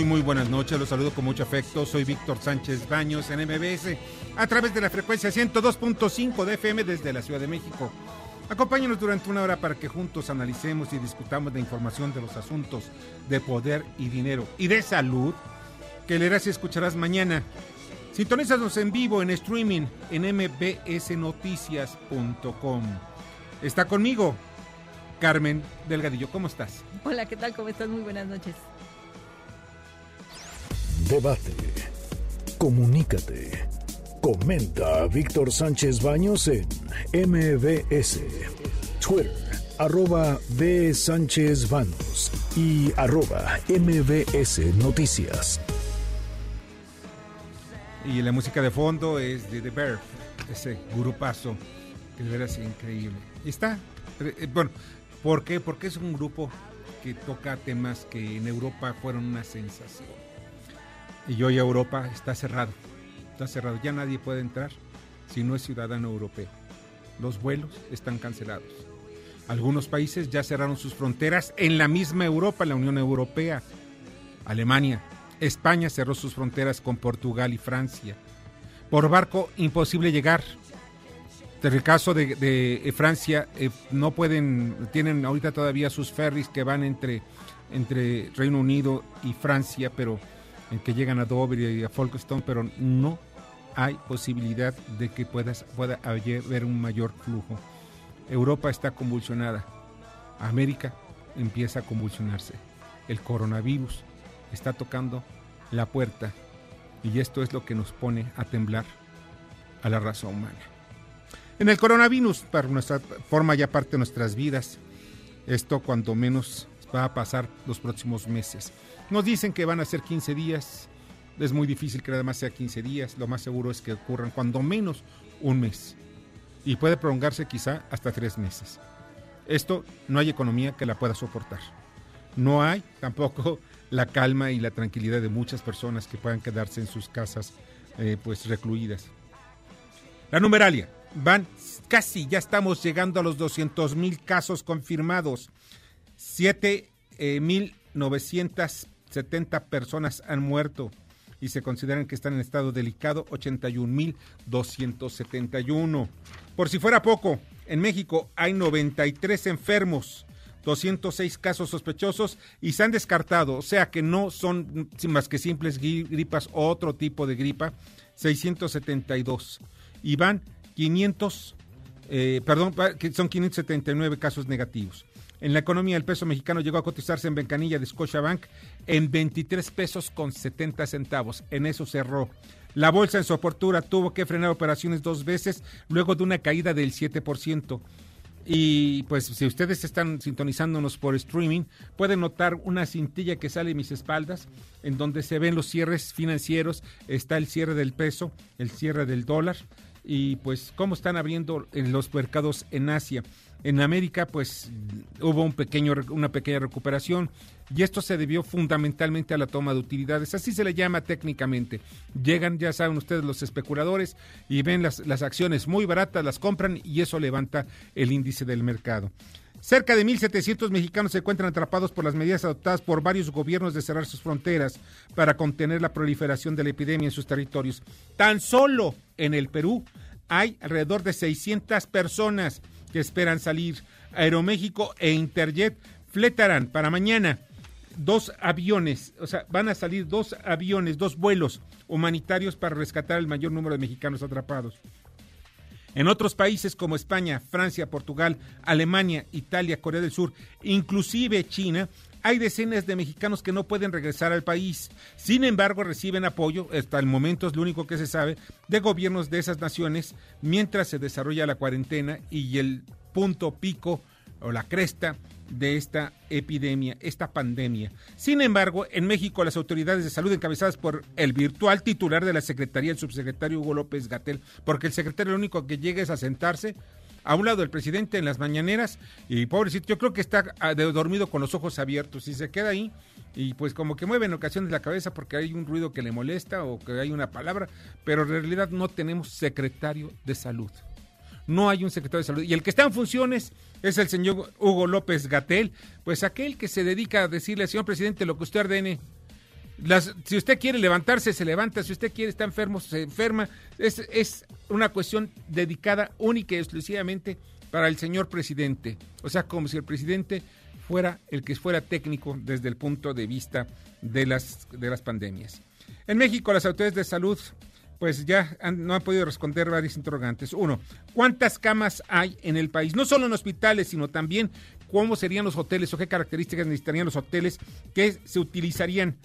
Muy, muy buenas noches. Los saludo con mucho afecto. Soy Víctor Sánchez Baños en MBS a través de la frecuencia 102.5 de FM desde la Ciudad de México. Acompáñanos durante una hora para que juntos analicemos y discutamos la información de los asuntos de poder y dinero y de salud que leerás y escucharás mañana. Sintonízanos en vivo en streaming en mbsnoticias.com. Está conmigo Carmen Delgadillo. ¿Cómo estás? Hola, ¿qué tal? ¿Cómo estás? Muy buenas noches. Debate. Comunícate. Comenta a Víctor Sánchez Baños en MBS. Twitter, arroba B. Sánchez Baños y arroba MBS Noticias. Y la música de fondo es de The Bear, ese grupazo que de veras es increíble. Y está, eh, bueno, ¿por qué? Porque es un grupo que toca temas que en Europa fueron una sensación. Y hoy Europa está cerrado, está cerrado, ya nadie puede entrar si no es ciudadano europeo. Los vuelos están cancelados. Algunos países ya cerraron sus fronteras en la misma Europa, la Unión Europea. Alemania, España cerró sus fronteras con Portugal y Francia. Por barco, imposible llegar. En el caso de, de Francia, eh, no pueden, tienen ahorita todavía sus ferries que van entre, entre Reino Unido y Francia, pero en que llegan a Dover y a Folkestone, pero no hay posibilidad de que puedas, pueda haber un mayor flujo. Europa está convulsionada. América empieza a convulsionarse. El coronavirus está tocando la puerta y esto es lo que nos pone a temblar a la raza humana. En el coronavirus, para nuestra forma ya parte de nuestras vidas, esto cuando menos va a pasar los próximos meses. Nos dicen que van a ser 15 días, es muy difícil que nada más sea 15 días, lo más seguro es que ocurran cuando menos un mes y puede prolongarse quizá hasta tres meses. Esto no hay economía que la pueda soportar. No hay tampoco la calma y la tranquilidad de muchas personas que puedan quedarse en sus casas eh, pues recluidas. La numeralia, van casi, ya estamos llegando a los 200 mil casos confirmados. 7 mil 970 personas han muerto y se consideran que están en estado delicado 81 mil 271. Por si fuera poco, en México hay 93 enfermos. 206 casos sospechosos y se han descartado, o sea que no son más que simples gripas o otro tipo de gripa, 672. Y van 500, eh, perdón, son 579 casos negativos. En la economía, el peso mexicano llegó a cotizarse en vencanilla de Scotiabank en 23 pesos con 70 centavos. En eso cerró. La bolsa en su apertura tuvo que frenar operaciones dos veces luego de una caída del 7%. Y pues si ustedes están sintonizándonos por streaming, pueden notar una cintilla que sale en mis espaldas, en donde se ven los cierres financieros, está el cierre del peso, el cierre del dólar y pues cómo están abriendo en los mercados en Asia. En América pues hubo un pequeño, una pequeña recuperación y esto se debió fundamentalmente a la toma de utilidades, así se le llama técnicamente. Llegan, ya saben ustedes, los especuladores y ven las, las acciones muy baratas, las compran y eso levanta el índice del mercado. Cerca de 1.700 mexicanos se encuentran atrapados por las medidas adoptadas por varios gobiernos de cerrar sus fronteras para contener la proliferación de la epidemia en sus territorios. Tan solo en el Perú hay alrededor de 600 personas que esperan salir. Aeroméxico e Interjet fletarán para mañana dos aviones, o sea, van a salir dos aviones, dos vuelos humanitarios para rescatar el mayor número de mexicanos atrapados. En otros países como España, Francia, Portugal, Alemania, Italia, Corea del Sur, inclusive China, hay decenas de mexicanos que no pueden regresar al país. Sin embargo, reciben apoyo, hasta el momento es lo único que se sabe, de gobiernos de esas naciones mientras se desarrolla la cuarentena y el punto pico o la cresta de esta epidemia, esta pandemia. Sin embargo, en México las autoridades de salud encabezadas por el virtual titular de la Secretaría, el subsecretario Hugo López Gatel, porque el secretario lo único que llega es a sentarse a un lado del presidente en las mañaneras y pobrecito, yo creo que está ah, dormido con los ojos abiertos y se queda ahí y pues como que mueve en ocasiones la cabeza porque hay un ruido que le molesta o que hay una palabra, pero en realidad no tenemos secretario de salud no hay un secretario de salud. Y el que está en funciones es el señor Hugo López Gatel, pues aquel que se dedica a decirle señor presidente lo que usted ordene. Si usted quiere levantarse, se levanta. Si usted quiere estar enfermo, se enferma. Es, es una cuestión dedicada única y exclusivamente para el señor presidente. O sea, como si el presidente fuera el que fuera técnico desde el punto de vista de las, de las pandemias. En México, las autoridades de salud pues ya no han podido responder varios interrogantes. Uno, ¿cuántas camas hay en el país? No solo en hospitales, sino también cómo serían los hoteles o qué características necesitarían los hoteles que se utilizarían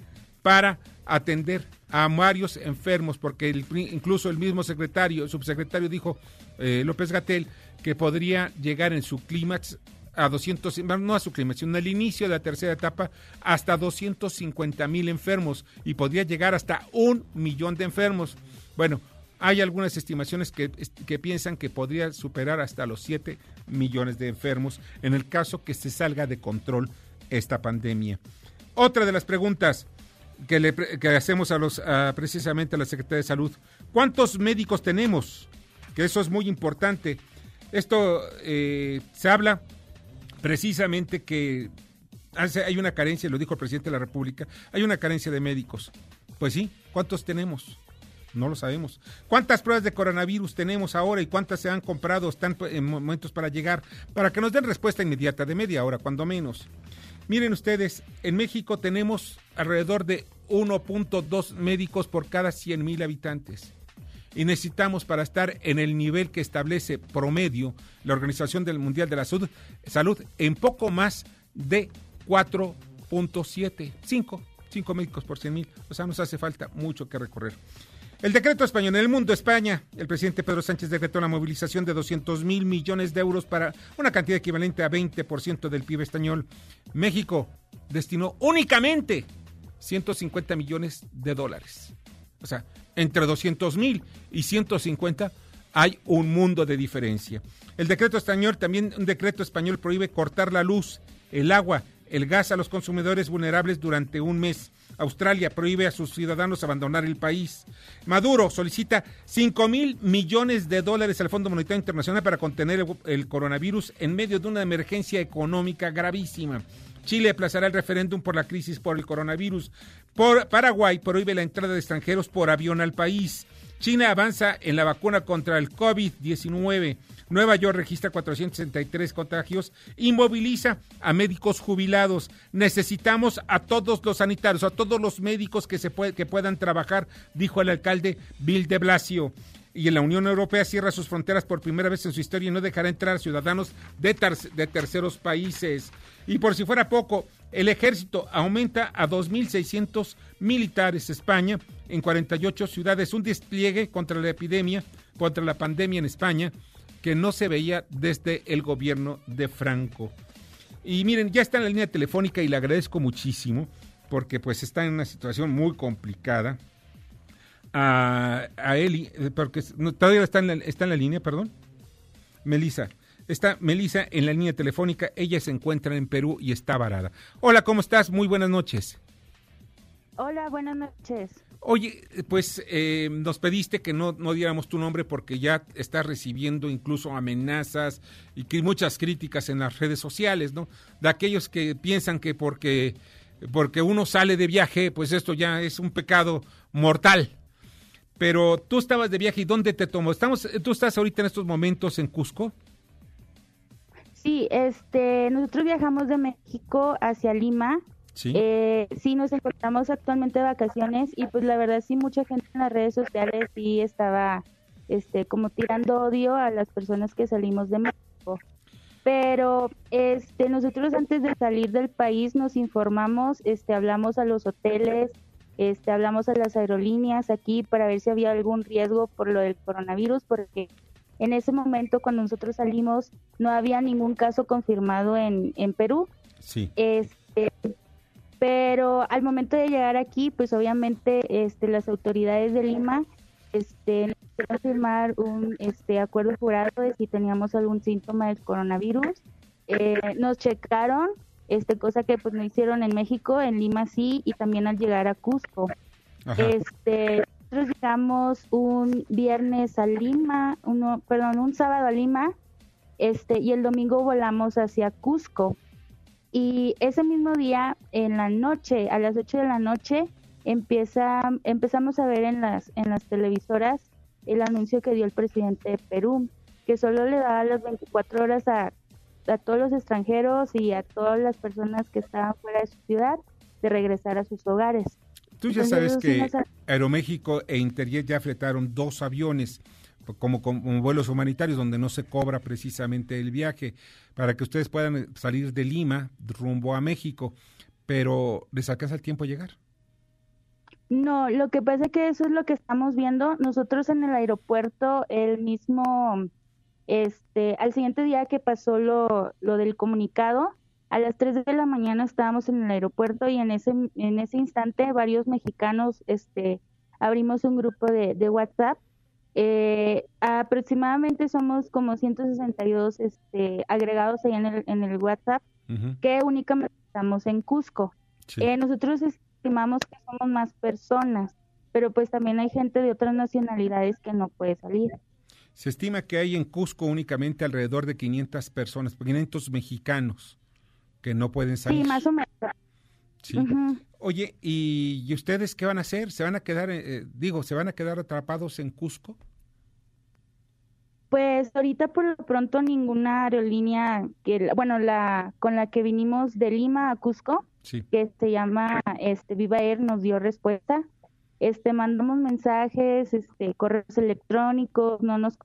para atender a varios enfermos, porque incluso el mismo secretario, el subsecretario dijo, eh, López Gatel, que podría llegar en su clímax a 200, no a su clímax, sino al inicio de la tercera etapa, hasta 250 mil enfermos y podría llegar hasta un millón de enfermos. Bueno, hay algunas estimaciones que, piensan que podría superar hasta los 7 millones de enfermos en el caso que se salga de control esta pandemia. Otra de las preguntas que, le, hacemos a los, precisamente a la Secretaría de Salud, ¿cuántos médicos tenemos? Que eso es muy importante. Esto eh, se habla precisamente que hay una carencia, lo dijo el presidente de la República, hay una carencia de médicos. Pues sí, ¿cuántos tenemos? No lo sabemos. ¿Cuántas pruebas de coronavirus tenemos ahora y cuántas se han comprado, están en momentos para llegar? Para que nos den respuesta inmediata, de media hora, cuando menos. Miren ustedes, en México tenemos alrededor de 1.2 médicos por cada 100 mil habitantes. Y necesitamos para estar en el nivel que establece promedio la Organización del Mundial de la Salud, en poco más de 4.7, 5, 5 médicos por 100 mil. O sea, nos hace falta mucho que recorrer. El decreto español en el mundo, España, el presidente Pedro Sánchez decretó la movilización de 200 mil millones de euros para una cantidad equivalente a 20% del PIB español. México destinó únicamente 150 millones de dólares. O sea, entre 200 mil y 150 hay un mundo de diferencia. El decreto español, también un decreto español prohíbe cortar la luz, el agua, el gas a los consumidores vulnerables durante un mes. Australia prohíbe a sus ciudadanos abandonar el país. Maduro solicita 5 mil millones de dólares al Fondo Monetario Internacional para contener el, coronavirus en medio de una emergencia económica gravísima. Chile aplazará el referéndum por la crisis por el coronavirus. Por Paraguay prohíbe la entrada de extranjeros por avión al país. China avanza en la vacuna contra el COVID-19. Nueva York registra 463 contagios y moviliza a médicos jubilados. Necesitamos a todos los sanitarios, a todos los médicos que, se que puedan trabajar, dijo el alcalde Bill de Blasio y en la Unión Europea cierra sus fronteras por primera vez en su historia y no dejará entrar ciudadanos de, de terceros países. Y por si fuera poco, el ejército aumenta a 2.600 militares. España en 48 ciudades, un despliegue contra la epidemia, contra la pandemia en España que no se veía desde el gobierno de Franco. Y miren, ya está en la línea telefónica y le agradezco muchísimo porque pues está en una situación muy complicada. A, a Eli, eh, porque todavía está en, la, está en la línea, perdón. Melisa. Está Melisa en la línea telefónica, ella se encuentra en Perú y está varada. Hola, ¿cómo estás? Muy buenas noches. Hola, buenas noches. Oye, pues eh, nos pediste que no, no diéramos tu nombre porque ya estás recibiendo incluso amenazas y que muchas críticas en las redes sociales, ¿no? De aquellos que piensan que porque, porque uno sale de viaje, pues esto ya es un pecado mortal. Pero tú estabas de viaje y ¿dónde te tomó? Estamos, ¿Tú estás ahorita en estos momentos en Cusco? Sí, este, nosotros viajamos de México hacia Lima. Sí. Eh, sí, nos encontramos actualmente de vacaciones y pues la verdad sí mucha gente en las redes sociales sí estaba este como tirando odio a las personas que salimos de México. Pero este nosotros antes de salir del país nos informamos, este hablamos a los hoteles, este hablamos a las aerolíneas aquí para ver si había algún riesgo por lo del coronavirus porque en ese momento cuando nosotros salimos no había ningún caso confirmado en, en Perú. Sí. Este, pero al momento de llegar aquí, pues obviamente este, las autoridades de Lima este, nos hicieron firmar un este, acuerdo jurado de si teníamos algún síntoma del coronavirus. Eh, nos checaron, este, cosa que pues no hicieron en México, en Lima sí, y también al llegar a Cusco. Ajá. Este, nosotros llegamos un viernes a Lima, uno, perdón, un sábado a Lima, este, y el domingo volamos hacia Cusco. Y ese mismo día, en la noche, a las 8 de la noche, empieza, empezamos a ver en las, en las televisoras el anuncio que dio el presidente de Perú, que solo le daba las 24 horas a, a todos los extranjeros y a todas las personas que estaban fuera de su ciudad de regresar a sus hogares. Tú ya Entonces, sabes que Aeroméxico e Interjet ya fletaron dos aviones como, como vuelos humanitarios donde no se cobra precisamente el viaje para que ustedes puedan salir de Lima rumbo a México, pero les alcanza el tiempo a llegar. No, lo que pasa es que eso es lo que estamos viendo. Nosotros en el aeropuerto, el mismo, este, al siguiente día que pasó lo, lo del comunicado, a las 3 de la mañana estábamos en el aeropuerto y en ese, en ese instante varios mexicanos, este, abrimos un grupo de WhatsApp. Eh, aproximadamente somos como 162 este, agregados ahí en el, en el WhatsApp que únicamente estamos en Cusco. sí. Eh, nosotros estimamos que somos más personas, pero pues también hay gente de otras nacionalidades que no puede salir. Se estima que hay en Cusco únicamente alrededor de 500 personas, 500 mexicanos que no pueden salir. Sí, más o menos. Sí. Oye, ¿y, y ustedes qué van a hacer? ¿Se van a quedar, eh, digo, se van a quedar atrapados en Cusco? Pues ahorita por lo pronto ninguna aerolínea que, bueno, la con la que vinimos de Lima a Cusco, Sí. que se llama este Viva Air, nos dio respuesta. Este mandamos mensajes, este correos electrónicos, no nos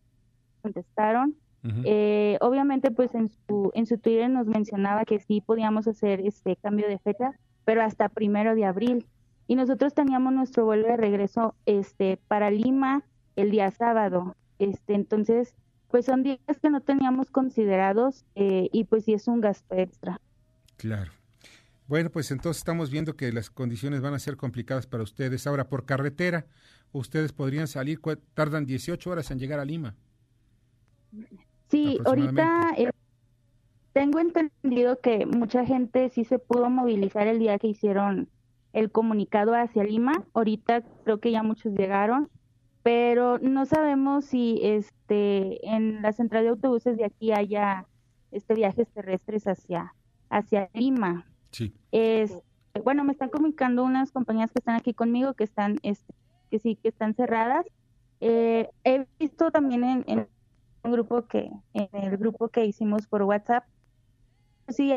contestaron. Eh, obviamente, pues en su, en su Twitter nos mencionaba que sí podíamos hacer este cambio de fecha, pero hasta primero de abril. Y nosotros teníamos nuestro vuelo de regreso este, para Lima el día sábado. Este, entonces, pues son días que no teníamos considerados eh, y pues sí es un gasto extra. Claro. Bueno, pues entonces estamos viendo que las condiciones van a ser complicadas para ustedes. Ahora, por carretera, ustedes podrían salir, ¿cu- tardan 18 horas en llegar a Lima. Sí, ahorita eh, tengo entendido que mucha gente sí se pudo movilizar el día que hicieron el comunicado hacia Lima. Ahorita creo que ya muchos llegaron, pero no sabemos si este en la central de autobuses de aquí haya este viajes terrestres hacia hacia Lima. Sí. Es, bueno, me están comunicando unas compañías que están aquí conmigo que están, este, que sí, que están cerradas. Eh, he visto también en, en un grupo que, en el grupo que hicimos por WhatsApp, sí,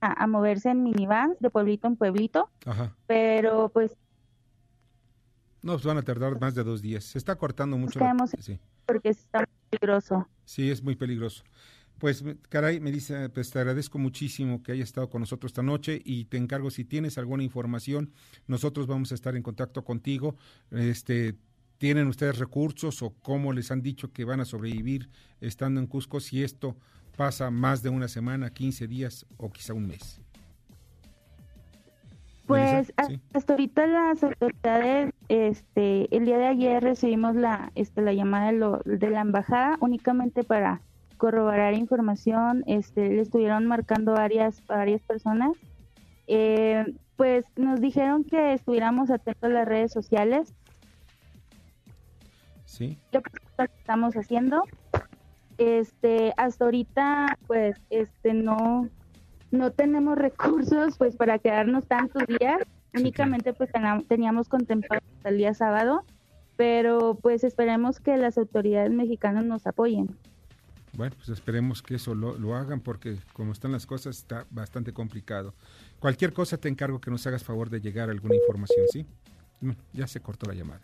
a, a moverse en minivans de pueblito en pueblito, Ajá. pero pues No, pues van a tardar más de dos días. Se está cortando mucho. quedamos- Sí. porque está peligroso. Sí, es muy peligroso. Pues, caray, Melissa, pues te agradezco muchísimo que hayas estado con nosotros esta noche y te encargo si tienes alguna información, nosotros vamos a estar en contacto contigo. Este, ¿Tienen ustedes recursos o cómo les han dicho que van a sobrevivir estando en Cusco si esto pasa más de una semana, 15 días o quizá un mes? Pues sí. hasta ahorita las autoridades, este, el día de ayer recibimos la, este, la llamada de, lo- de la embajada únicamente para corroborar información, este, le estuvieron marcando varias, varias personas, Eh, pues nos dijeron que estuviéramos atentos a las redes sociales, Sí, lo que estamos haciendo, este, hasta ahorita, pues, este, no, no tenemos recursos, pues, para quedarnos tantos días. Únicamente, pues, teníamos contemplado hasta el día sábado. pero pues esperemos que las autoridades mexicanas nos apoyen. Bueno, pues esperemos que eso lo, lo, hagan porque como están las cosas está bastante complicado. Cualquier cosa te encargo que nos hagas favor de llegar a alguna información, ¿sí? ya se cortó la llamada.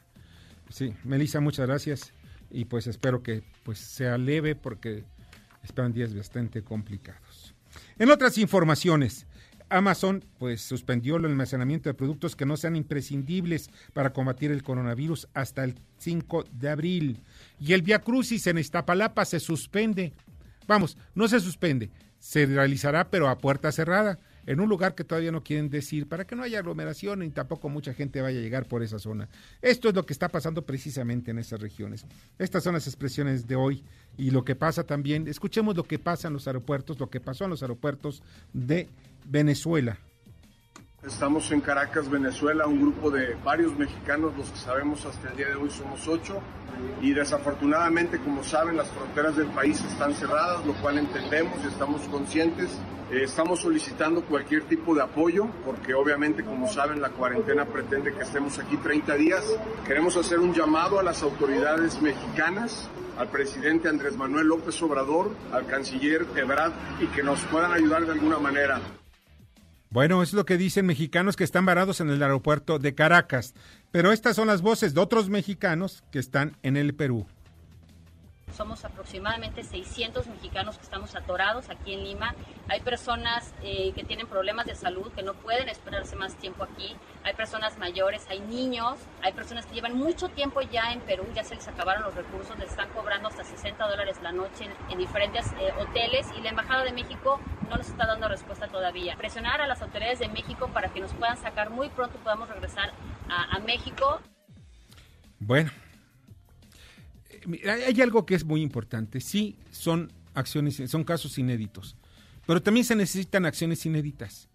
Sí, Melissa, muchas gracias y pues espero que pues sea leve porque esperan días bastante complicados. En otras informaciones, Amazon pues suspendió el almacenamiento de productos que no sean imprescindibles para combatir el coronavirus hasta el 5 de abril. Y el Via Crucis en Iztapalapa se suspende. Vamos, no se suspende, se realizará pero a puerta cerrada en un lugar que todavía no quieren decir para que no haya aglomeración y tampoco mucha gente vaya a llegar por esa zona. Esto es lo que está pasando precisamente en esas regiones. Estas son las expresiones de hoy y lo que pasa también, escuchemos lo que pasa en los aeropuertos, lo que pasó en los aeropuertos de Venezuela. Estamos en Caracas, Venezuela, un grupo de varios mexicanos, los que sabemos hasta el día de hoy somos ocho, y desafortunadamente, como saben, las fronteras del país están cerradas, lo cual entendemos y estamos conscientes. Eh, estamos solicitando cualquier tipo de apoyo, porque obviamente, como saben, la cuarentena pretende que estemos aquí 30 días. Queremos hacer un llamado a las autoridades mexicanas al presidente Andrés Manuel López Obrador, al canciller Ebrard y que nos puedan ayudar de alguna manera. Bueno, es lo que dicen mexicanos que están varados en el aeropuerto de Caracas. Pero estas son las voces de otros mexicanos que están en el Perú. Somos aproximadamente 600 mexicanos que estamos atorados aquí en Lima. Hay personas eh, que tienen problemas de salud, que no pueden esperarse más tiempo aquí. Hay personas mayores, hay niños, hay personas que llevan mucho tiempo ya en Perú, ya se les acabaron los recursos, les están cobrando hasta 60 dólares la noche en, diferentes eh, hoteles y la Embajada de México no nos está dando respuesta todavía. Presionar a las autoridades de México para que nos puedan sacar muy pronto, podamos regresar a, a México. Bueno, hay algo que es muy importante. Sí, son acciones, son casos inéditos, pero también se necesitan acciones inéditas.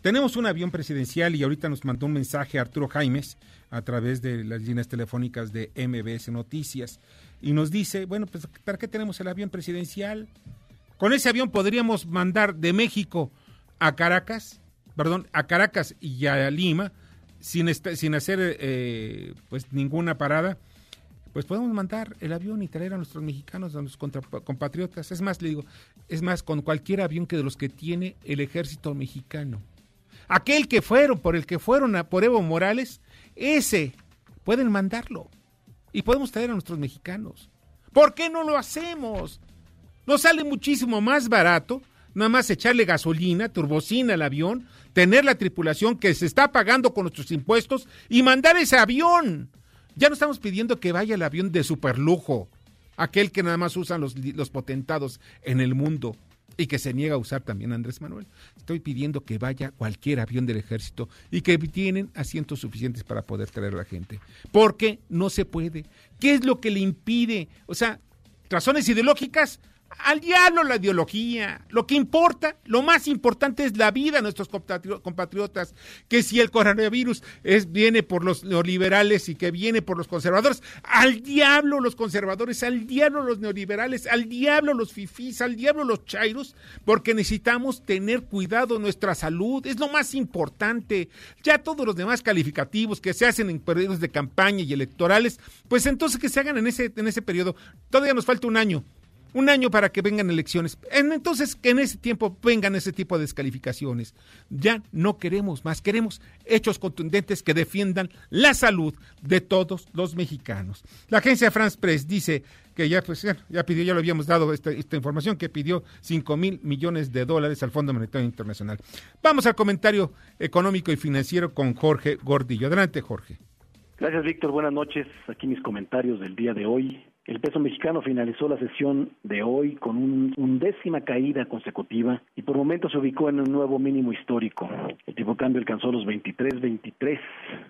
Tenemos un avión presidencial y ahorita nos mandó un mensaje Arturo Jaimes a través de las líneas telefónicas de MBS Noticias y nos dice, bueno, pues ¿para qué tenemos el avión presidencial? Con ese avión podríamos mandar de México a Caracas, perdón, a Caracas y a Lima sin, sin hacer eh, pues ninguna parada pues podemos mandar el avión y traer a nuestros mexicanos, a nuestros compatriotas. Es más, le digo, es más, con cualquier avión que de los que tiene el ejército mexicano. Aquel que fueron, por el que fueron a, por Evo Morales, ese pueden mandarlo. Y podemos traer a nuestros mexicanos. ¿Por qué no lo hacemos? Nos sale muchísimo más barato nada más echarle gasolina, turbocina al avión, tener la tripulación que se está pagando con nuestros impuestos y mandar ese avión. Ya no estamos pidiendo que vaya el avión de superlujo, aquel que nada más usan los, potentados en el mundo y que se niega a usar también Andrés Manuel. Estoy pidiendo que vaya cualquier avión del ejército y que tienen asientos suficientes para poder traer a la gente. Porque no se puede. ¿Qué es lo que le impide? O sea, razones ideológicas, al diablo la ideología. Lo que importa, lo más importante es la vida de nuestros compatriotas. Que si el coronavirus es, viene por los neoliberales y que viene por los conservadores, al diablo los conservadores, al diablo los neoliberales, al diablo los fifís, al diablo los chairos, porque necesitamos tener cuidado nuestra salud. Es lo más importante. Ya todos los demás calificativos que se hacen en periodos de campaña y electorales, pues entonces que se hagan en ese, en ese periodo. Todavía nos falta un año un año para que vengan elecciones. Entonces, que en ese tiempo vengan ese tipo de descalificaciones. Ya no queremos más, queremos hechos contundentes que defiendan la salud de todos los mexicanos. La agencia France Press dice que ya, pues, pidió, ya lo habíamos dado esta, esta información, que pidió 5 mil millones de dólares al Fondo Monetario Internacional. Vamos al comentario económico y financiero con Jorge Gordillo. Adelante, Jorge. Gracias, Víctor. Buenas noches. Aquí mis comentarios del día de hoy. El peso mexicano finalizó la sesión de hoy con un undécima caída consecutiva y por momentos se ubicó en un nuevo mínimo histórico. El tipo cambio alcanzó los 23.23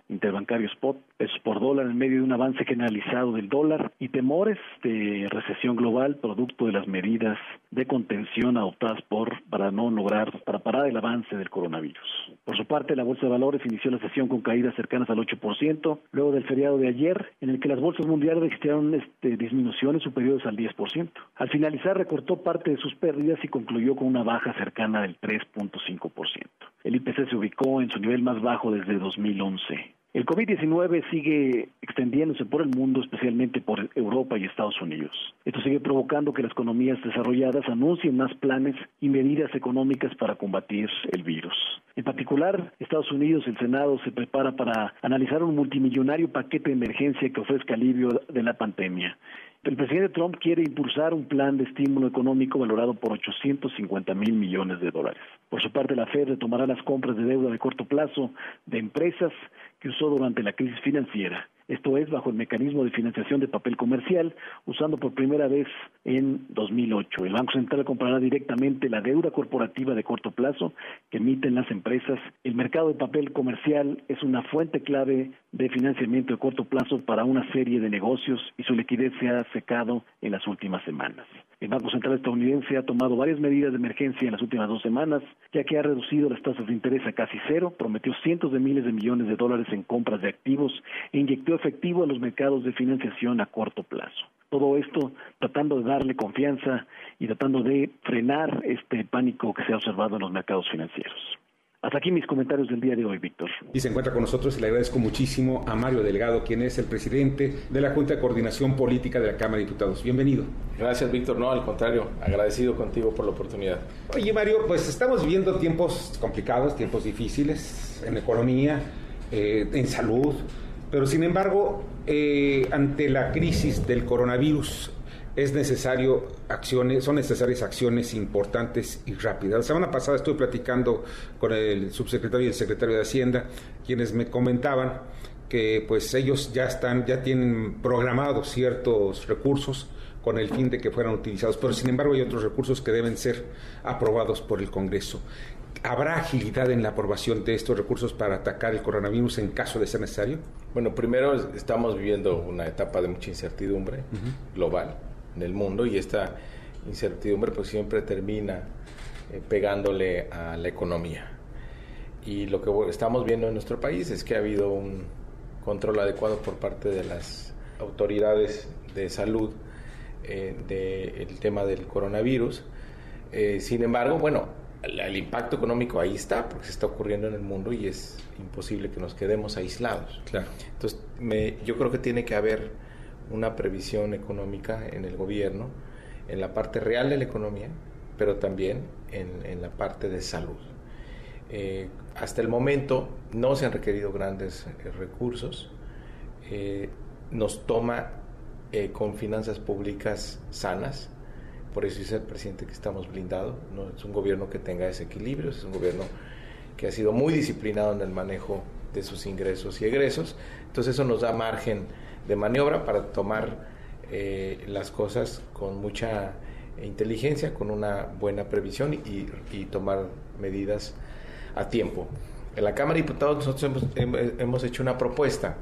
interbancario spot, pesos por dólar en medio de un avance generalizado del dólar y temores de recesión global producto de las medidas de contención adoptadas por para no lograr para parar el avance del coronavirus. Por su parte, la bolsa de valores inició la sesión con caídas cercanas al 8% luego del feriado de ayer en el que las bolsas mundiales registraron este disminuciones superiores al 10%. Al finalizar recortó parte de sus pérdidas y concluyó con una baja cercana del 3.5%. El IPC se ubicó en su nivel más bajo desde 2011. El COVID-19 sigue extendiéndose por el mundo, especialmente por Europa y Estados Unidos. Esto sigue provocando que las economías desarrolladas anuncien más planes y medidas económicas para combatir el virus. En particular, Estados Unidos, el Senado se prepara para analizar un multimillonario paquete de emergencia que ofrezca alivio de la pandemia. El presidente Trump quiere impulsar un plan de estímulo económico valorado por 850 mil millones de dólares. Por su parte, la Fed retomará las compras de deuda de corto plazo de empresas que usó durante la crisis financiera esto es bajo el mecanismo de financiación de papel comercial, usando por primera vez en 2008. El Banco Central comprará directamente la deuda corporativa de corto plazo que emiten las empresas. El mercado de papel comercial es una fuente clave de financiamiento de corto plazo para una serie de negocios y su liquidez se ha secado en las últimas semanas. El Banco Central estadounidense ha tomado varias medidas de emergencia en las últimas dos semanas, ya que ha reducido las tasas de interés a casi cero, prometió cientos de miles de millones de dólares en compras de activos e inyectó efectivo en los mercados de financiación a corto plazo. Todo esto tratando de darle confianza y tratando de frenar este pánico que se ha observado en los mercados financieros. Hasta aquí mis comentarios del día de hoy, Víctor. Y se encuentra con nosotros y le agradezco muchísimo a Mario Delgado, quien es el presidente de la Junta de Coordinación Política de la Cámara de Diputados. Bienvenido. Gracias, Víctor. No, al contrario, agradecido contigo por la oportunidad. Oye, Mario, pues estamos viviendo tiempos complicados, tiempos difíciles en economía, eh, en salud, pero sin embargo, eh, ante la crisis del coronavirus, es necesario acciones, son necesarias acciones importantes y rápidas. La semana pasada estuve platicando con el subsecretario y el secretario de Hacienda, quienes me comentaban que pues ellos ya están, ya tienen programados ciertos recursos con el fin de que fueran utilizados, pero sin embargo hay otros recursos que deben ser aprobados por el Congreso. ¿Habrá agilidad en la aprobación de estos recursos para atacar el coronavirus en caso de ser necesario? Bueno, primero estamos viviendo una etapa de mucha incertidumbre global en el mundo y esta incertidumbre pues siempre termina eh, pegándole a la economía. Y lo que estamos viendo en nuestro país es que ha habido un control adecuado por parte de las autoridades de salud eh, del tema del coronavirus. Eh, sin embargo, bueno, el, impacto económico ahí está, porque se está ocurriendo en el mundo y es imposible que nos quedemos aislados. Claro. Entonces, me, yo creo que tiene que haber una previsión económica en el gobierno, en la parte real de la economía, pero también en, la parte de salud. Eh, hasta el momento no se han requerido grandes eh, recursos. Eh, nos toma con finanzas públicas sanas. Por eso dice el presidente que estamos blindados. No es un gobierno que tenga desequilibrios, es un gobierno que ha sido muy disciplinado en el manejo de sus ingresos y egresos. Entonces eso nos da margen de maniobra para tomar eh, las cosas con mucha inteligencia, con una buena previsión y, tomar medidas a tiempo. En la Cámara de Diputados nosotros hemos, hecho una propuesta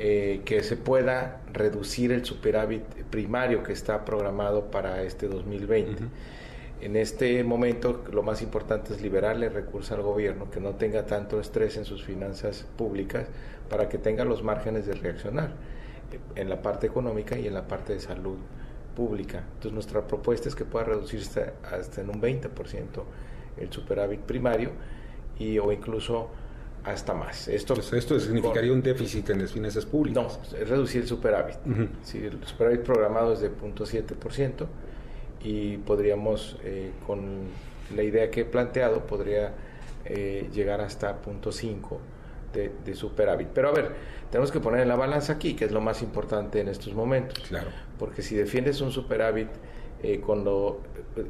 eh, que se pueda reducir el superávit primario que está programado para este 2020. En este momento lo más importante es liberarle recursos al gobierno, que no tenga tanto estrés en sus finanzas públicas para que tenga los márgenes de reaccionar en la parte económica y en la parte de salud pública. Entonces nuestra propuesta es que pueda reducirse hasta en un 20% el superávit primario y o incluso hasta más. Esto, pues esto significaría un déficit en las finanzas públicas. No, es reducir el superávit. si el superávit programado es de 0.7% y podríamos, eh, con la idea que he planteado, podría eh, llegar hasta 0.5% de, superávit. Pero a ver, tenemos que poner en la balanza aquí, que es lo más importante en estos momentos. Claro. Porque si defiendes un superávit eh, cuando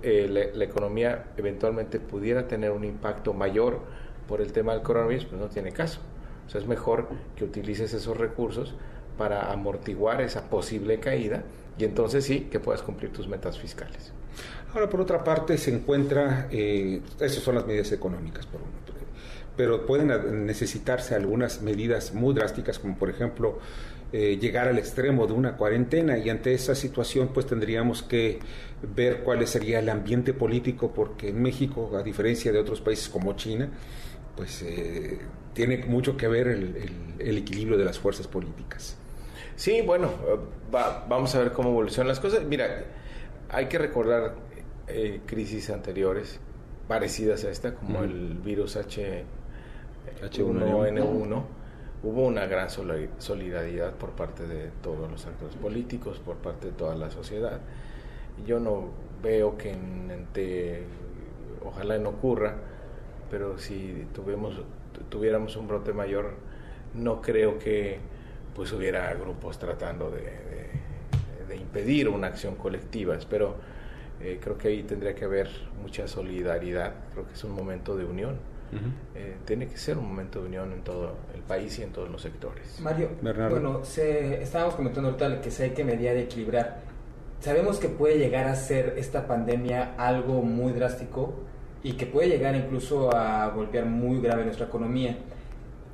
eh, la, economía eventualmente pudiera tener un impacto mayor por el tema del coronavirus, pues no tiene caso. O sea, es mejor que utilices esos recursos para amortiguar esa posible caída y entonces sí que puedas cumplir tus metas fiscales. Ahora, por otra parte, se encuentra, eh, esas son las medidas económicas, por, pero pueden necesitarse algunas medidas muy drásticas, como por ejemplo eh, llegar al extremo de una cuarentena y ante esa situación pues tendríamos que ver cuál sería el ambiente político, porque en México, a diferencia de otros países como China, pues eh, tiene mucho que ver el, equilibrio de las fuerzas políticas. Sí, bueno, vamos a ver cómo evolucionan las cosas. Mira, hay que recordar eh, crisis anteriores parecidas a esta, como el virus H, H1N1, hubo una gran solidaridad por parte de todos los actores políticos, por parte de toda la sociedad. Yo no veo que en, ojalá no ocurra, pero si tuvimos, tuviéramos un brote mayor, no creo que pues hubiera grupos tratando de, impedir una acción colectiva. Espero, eh, creo que ahí tendría que haber mucha solidaridad, creo que es un momento de unión eh, tiene que ser un momento de unión en todo el país y en todos los sectores. Mario, bueno, se, estábamos comentando ahorita que se hay que mediar y equilibrar. Sabemos que puede llegar a ser esta pandemia algo muy drástico y que puede llegar incluso a golpear muy grave nuestra economía.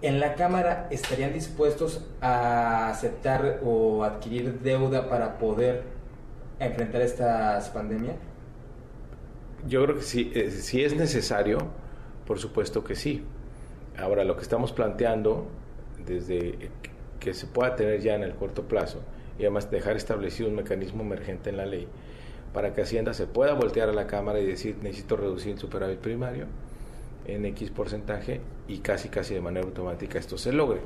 ¿En la Cámara estarían dispuestos a aceptar o adquirir deuda para poder enfrentar esta pandemia? Yo creo que sí, eh, si es necesario, por supuesto que sí. Ahora, lo que estamos planteando, desde que se pueda tener ya en el corto plazo, y además dejar establecido un mecanismo emergente en la ley, para que Hacienda se pueda voltear a la Cámara y decir, necesito reducir el superávit primario en X porcentaje, y casi, casi de manera automática esto se logre.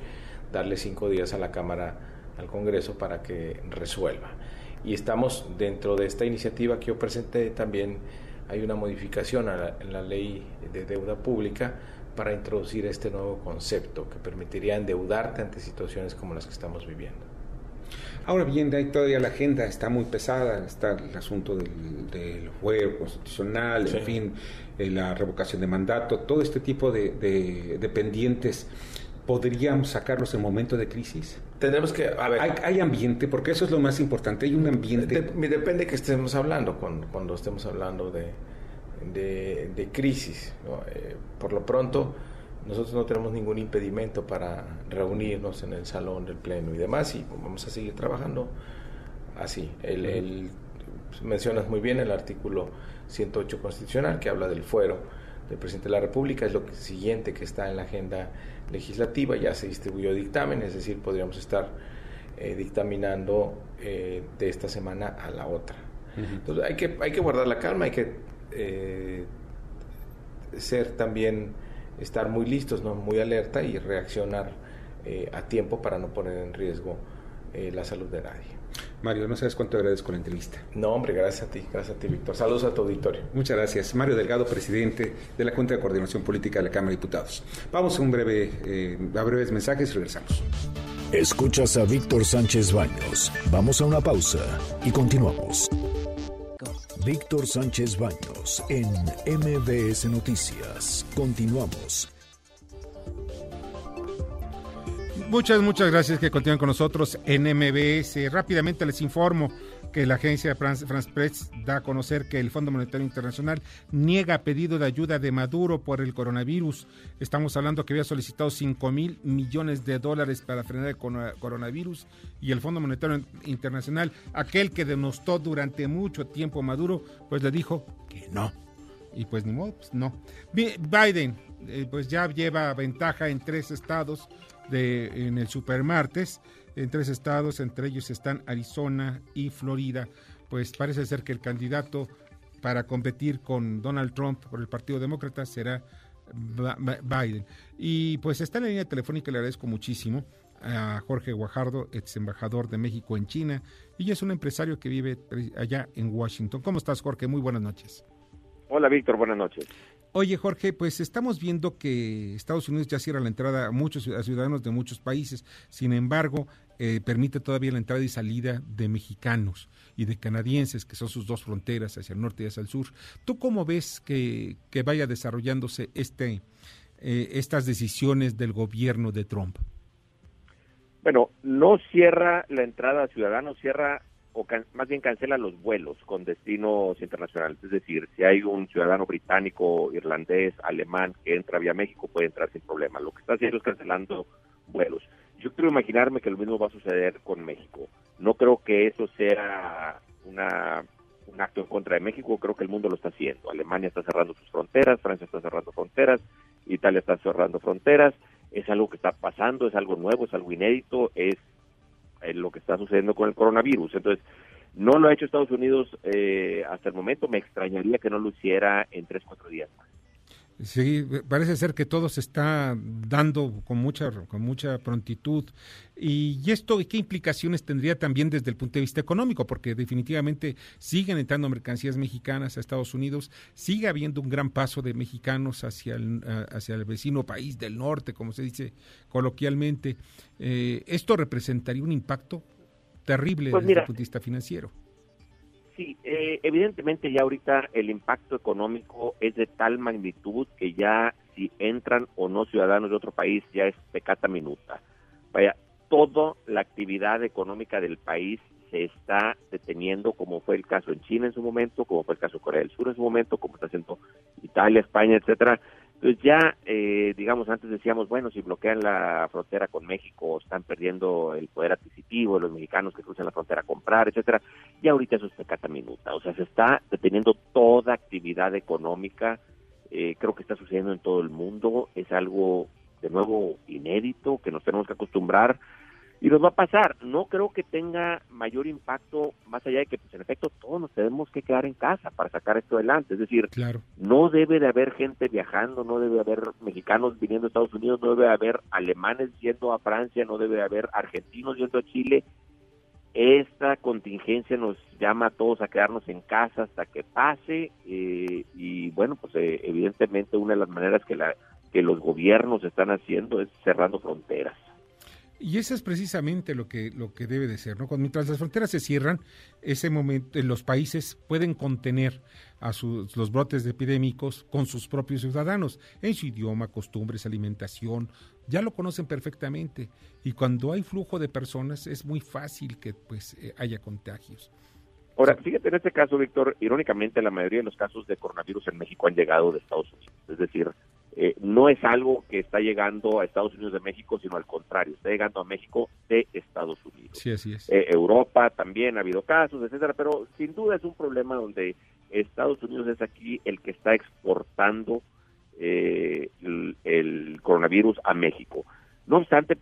Darle cinco días a la Cámara, al Congreso, para que resuelva. Y estamos dentro de esta iniciativa que yo presenté también hay una modificación en la ley de deuda pública para introducir este nuevo concepto que permitiría endeudarte ante situaciones como las que estamos viviendo. Ahora bien, todavía la agenda está muy pesada, está el asunto del, del juego constitucional, en fin, eh, la revocación de mandato, todo este tipo de, de, pendientes. ¿Podríamos sacarlos en momento de crisis? Tendremos que, a ver. Hay, ambiente, porque eso es lo más importante. Hay un ambiente. depende de que estemos hablando, cuando, cuando estemos hablando de, de, crisis. Eh, por lo pronto, nosotros no tenemos ningún impedimento para reunirnos en el salón del Pleno y demás, y vamos a seguir trabajando así. El, mencionas muy bien el artículo 108 constitucional que habla del fuero del presidente de la República, es lo siguiente que está en la agenda legislativa, ya se distribuyó dictamen, es decir, podríamos estar eh, dictaminando eh, de esta semana a la otra. Entonces hay que, hay que guardar la calma, hay que eh, ser también, estar muy listos, ¿no? muy alerta y reaccionar a tiempo para no poner en riesgo la salud de nadie. Mario, no sabes cuánto agradezco la entrevista. No, hombre, gracias a ti, gracias a ti, Víctor. Saludos a tu auditorio. Muchas gracias. Mario Delgado, presidente de la Junta de Coordinación Política de la Cámara de Diputados. Vamos a un breve, eh, a breves mensajes y regresamos. Escuchas a Víctor Sánchez Baños. Vamos a una pausa y continuamos. Víctor Sánchez Baños en MBS Noticias. Continuamos. Muchas, muchas gracias que continúen con nosotros en MBS. Rápidamente les informo que la agencia France, Press da a conocer que el Fondo Monetario Internacional niega pedido de ayuda de Maduro por el coronavirus. Estamos hablando que había solicitado 5 mil millones de dólares para frenar el coronavirus y el Fondo Monetario Internacional, aquel que denostó durante mucho tiempo a Maduro, pues le dijo que no. Y pues ni modo, pues no. Biden, eh, pues ya lleva ventaja en tres estados de, en el supermartes en tres estados, entre ellos están Arizona y Florida. Pues parece ser que el candidato para competir con Donald Trump por el Partido Demócrata será Biden. Y pues está en la línea telefónica, le agradezco muchísimo a Jorge Guajardo, ex embajador de México en China, y es un empresario que vive allá en Washington. ¿Cómo estás, Jorge? Muy buenas noches. Hola, Víctor, buenas noches. Oye, Jorge, pues estamos viendo que Estados Unidos ya cierra la entrada a muchos ciudadanos de muchos países. Sin embargo, eh, permite todavía la entrada y salida de mexicanos y de canadienses, que son sus dos fronteras, hacia el norte y hacia el sur. ¿Tú cómo ves que, vaya desarrollándose este, eh, estas decisiones del gobierno de Trump? Bueno, no cierra la entrada a ciudadanos, cierra o más bien cancela los vuelos con destinos internacionales. Es decir, si hay un ciudadano británico, irlandés, alemán que entra vía México, puede entrar sin problema. Lo que está haciendo es cancelando vuelos. Yo quiero imaginarme que lo mismo va a suceder con México. No creo que eso sea una, un acto en contra de México, creo que el mundo lo está haciendo. Alemania está cerrando sus fronteras, Francia está cerrando fronteras, Italia está cerrando fronteras. Es algo que está pasando, es algo nuevo, es algo inédito, es lo que está sucediendo con el coronavirus. Entonces, no lo ha hecho Estados Unidos eh, hasta el momento. Me extrañaría que no lo hiciera en tres, cuatro días más. Sí, parece ser que todo se está dando con mucha, con mucha prontitud. ¿Y esto qué implicaciones tendría también desde el punto de vista económico? Porque definitivamente siguen entrando mercancías mexicanas a Estados Unidos, sigue habiendo un gran paso de mexicanos hacia el, hacia el vecino país del norte, como se dice coloquialmente. Eh, ¿Esto representaría un impacto terrible pues desde el punto de vista financiero? Sí, eh, evidentemente ya ahorita el impacto económico es de tal magnitud que ya si entran o no ciudadanos de otro país ya es pecata minuta. Vaya, toda la actividad económica del país se está deteniendo, como fue el caso en China en su momento, como fue el caso de Corea del Sur en su momento, como está haciendo Italia, España, etcétera. Entonces ya, eh, digamos, antes decíamos, bueno, si bloquean la frontera con México, están perdiendo el poder adquisitivo los mexicanos que cruzan la frontera a comprar, etcétera. Y ahorita eso es pecata minuta. O sea, se está deteniendo toda actividad económica. Eh, creo que está sucediendo en todo el mundo. Es algo, de nuevo, inédito, que nos tenemos que acostumbrar y nos va a pasar. No creo que tenga mayor impacto más allá de que, pues, en efecto, todos nos tenemos que quedar en casa para sacar esto adelante. Es decir, no debe de haber gente viajando, no debe de haber mexicanos viniendo a Estados Unidos, no debe de haber alemanes yendo a Francia, no debe de haber argentinos yendo a Chile. Esta contingencia nos llama a todos a quedarnos en casa hasta que pase eh, y bueno, pues eh, evidentemente una de las maneras que, la, que los gobiernos están haciendo es cerrando fronteras. Y eso es precisamente lo que, lo que debe de ser, ¿no? Mientras las fronteras se cierran, ese momento los países pueden contener a sus, los brotes epidémicos con sus propios ciudadanos, en su idioma, costumbres, alimentación, ya lo conocen perfectamente. Y cuando hay flujo de personas es muy fácil que pues eh, haya contagios. Ahora, fíjate en este caso, Víctor, irónicamente la mayoría de los casos de coronavirus en México han llegado de Estados Unidos. Es decir, eh, no es algo que está llegando a Estados Unidos de México, sino al contrario, está llegando a México de Estados Unidos. Sí, así es. Eh, Europa también ha habido casos, etcétera, pero sin duda es un problema donde Estados Unidos es aquí el que está exportando eh, el, coronavirus a México. No obstante,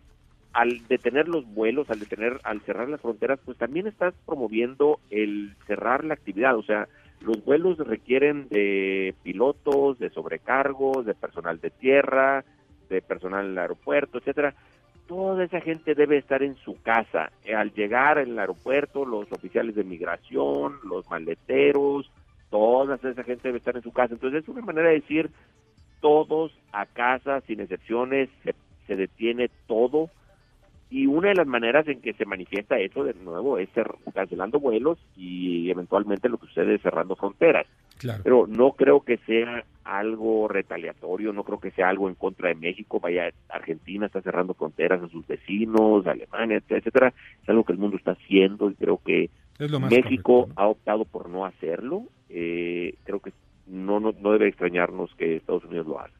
al detener los vuelos, al detener, al cerrar las fronteras, pues también estás promoviendo el cerrar la actividad, o sea, los vuelos requieren de pilotos, de sobrecargos, de personal de tierra, de personal en el aeropuerto, etcétera. Toda esa gente debe estar en su casa. Al llegar al aeropuerto, los oficiales de migración, los maleteros, toda esa gente debe estar en su casa. Entonces es una manera de decir todos a casa, sin excepciones, se, se detiene todo y una de las maneras en que se manifiesta eso de nuevo es ser, cancelando vuelos y eventualmente lo que sucede es cerrando fronteras. Pero no creo que sea algo retaliatorio, no creo que sea algo en contra de México. Vaya, Argentina está cerrando fronteras a sus vecinos, Alemania, etcétera. Es algo que el mundo está haciendo y creo que México ha optado por no hacerlo. Eh, creo que no, no, no debe extrañarnos que Estados Unidos lo haga.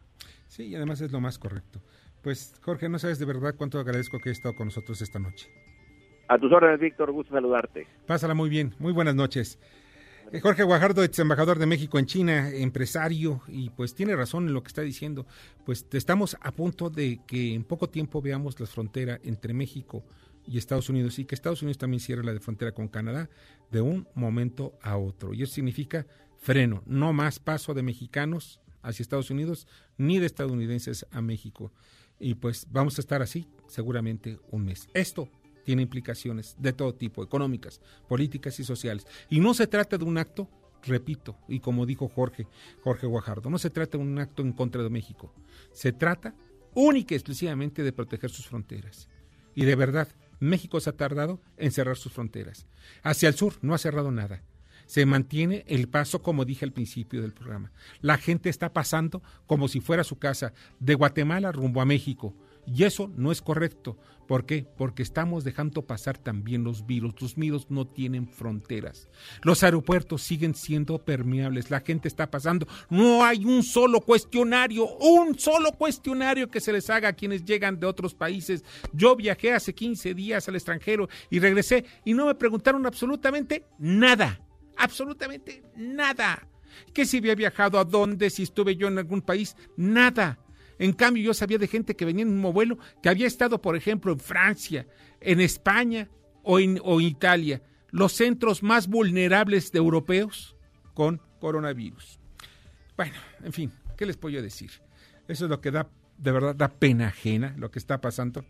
Sí, y además es lo más correcto. Pues Jorge, no sabes de verdad cuánto agradezco que hayas estado con nosotros esta noche. A tus órdenes, Víctor, gusto saludarte. Pásala muy bien, muy buenas noches. Eh, Jorge Guajardo, ex embajador de México en China, empresario, y pues tiene razón en lo que está diciendo. Pues estamos a punto de que en poco tiempo veamos la frontera entre México y Estados Unidos y que Estados Unidos también cierre la de frontera con Canadá de un momento a otro. Y eso significa freno, no más paso de mexicanos hacia Estados Unidos ni de estadounidenses a México y pues vamos a estar así seguramente un mes. Esto tiene implicaciones de todo tipo, económicas, políticas y sociales. Y no se trata de un acto, repito, y como dijo Jorge, Jorge Guajardo, no se trata de un acto en contra de México. Se trata única y exclusivamente de proteger sus fronteras. Y de verdad, México se ha tardado en cerrar sus fronteras. Hacia el sur no ha cerrado nada se mantiene el paso como dije al principio del programa. La gente está pasando como si fuera su casa de Guatemala rumbo a México. Y eso no es correcto. ¿Por qué? Porque estamos dejando pasar también los virus. Los virus no tienen fronteras. Los aeropuertos siguen siendo permeables. La gente está pasando. No hay un solo cuestionario, un solo cuestionario que se les haga a quienes llegan de otros países. Yo viajé hace 15 días al extranjero y regresé y no me preguntaron absolutamente nada absolutamente nada. Que si había viajado a dónde, si estuve yo en algún país, nada. En cambio, yo sabía de gente que venía en un vuelo que había estado, por ejemplo, en Francia, en España o en, Italia, los centros más vulnerables de europeos con coronavirus. Bueno, en fin, ¿Qué les puedo decir? Eso es lo que da, de verdad, da pena ajena lo que está pasando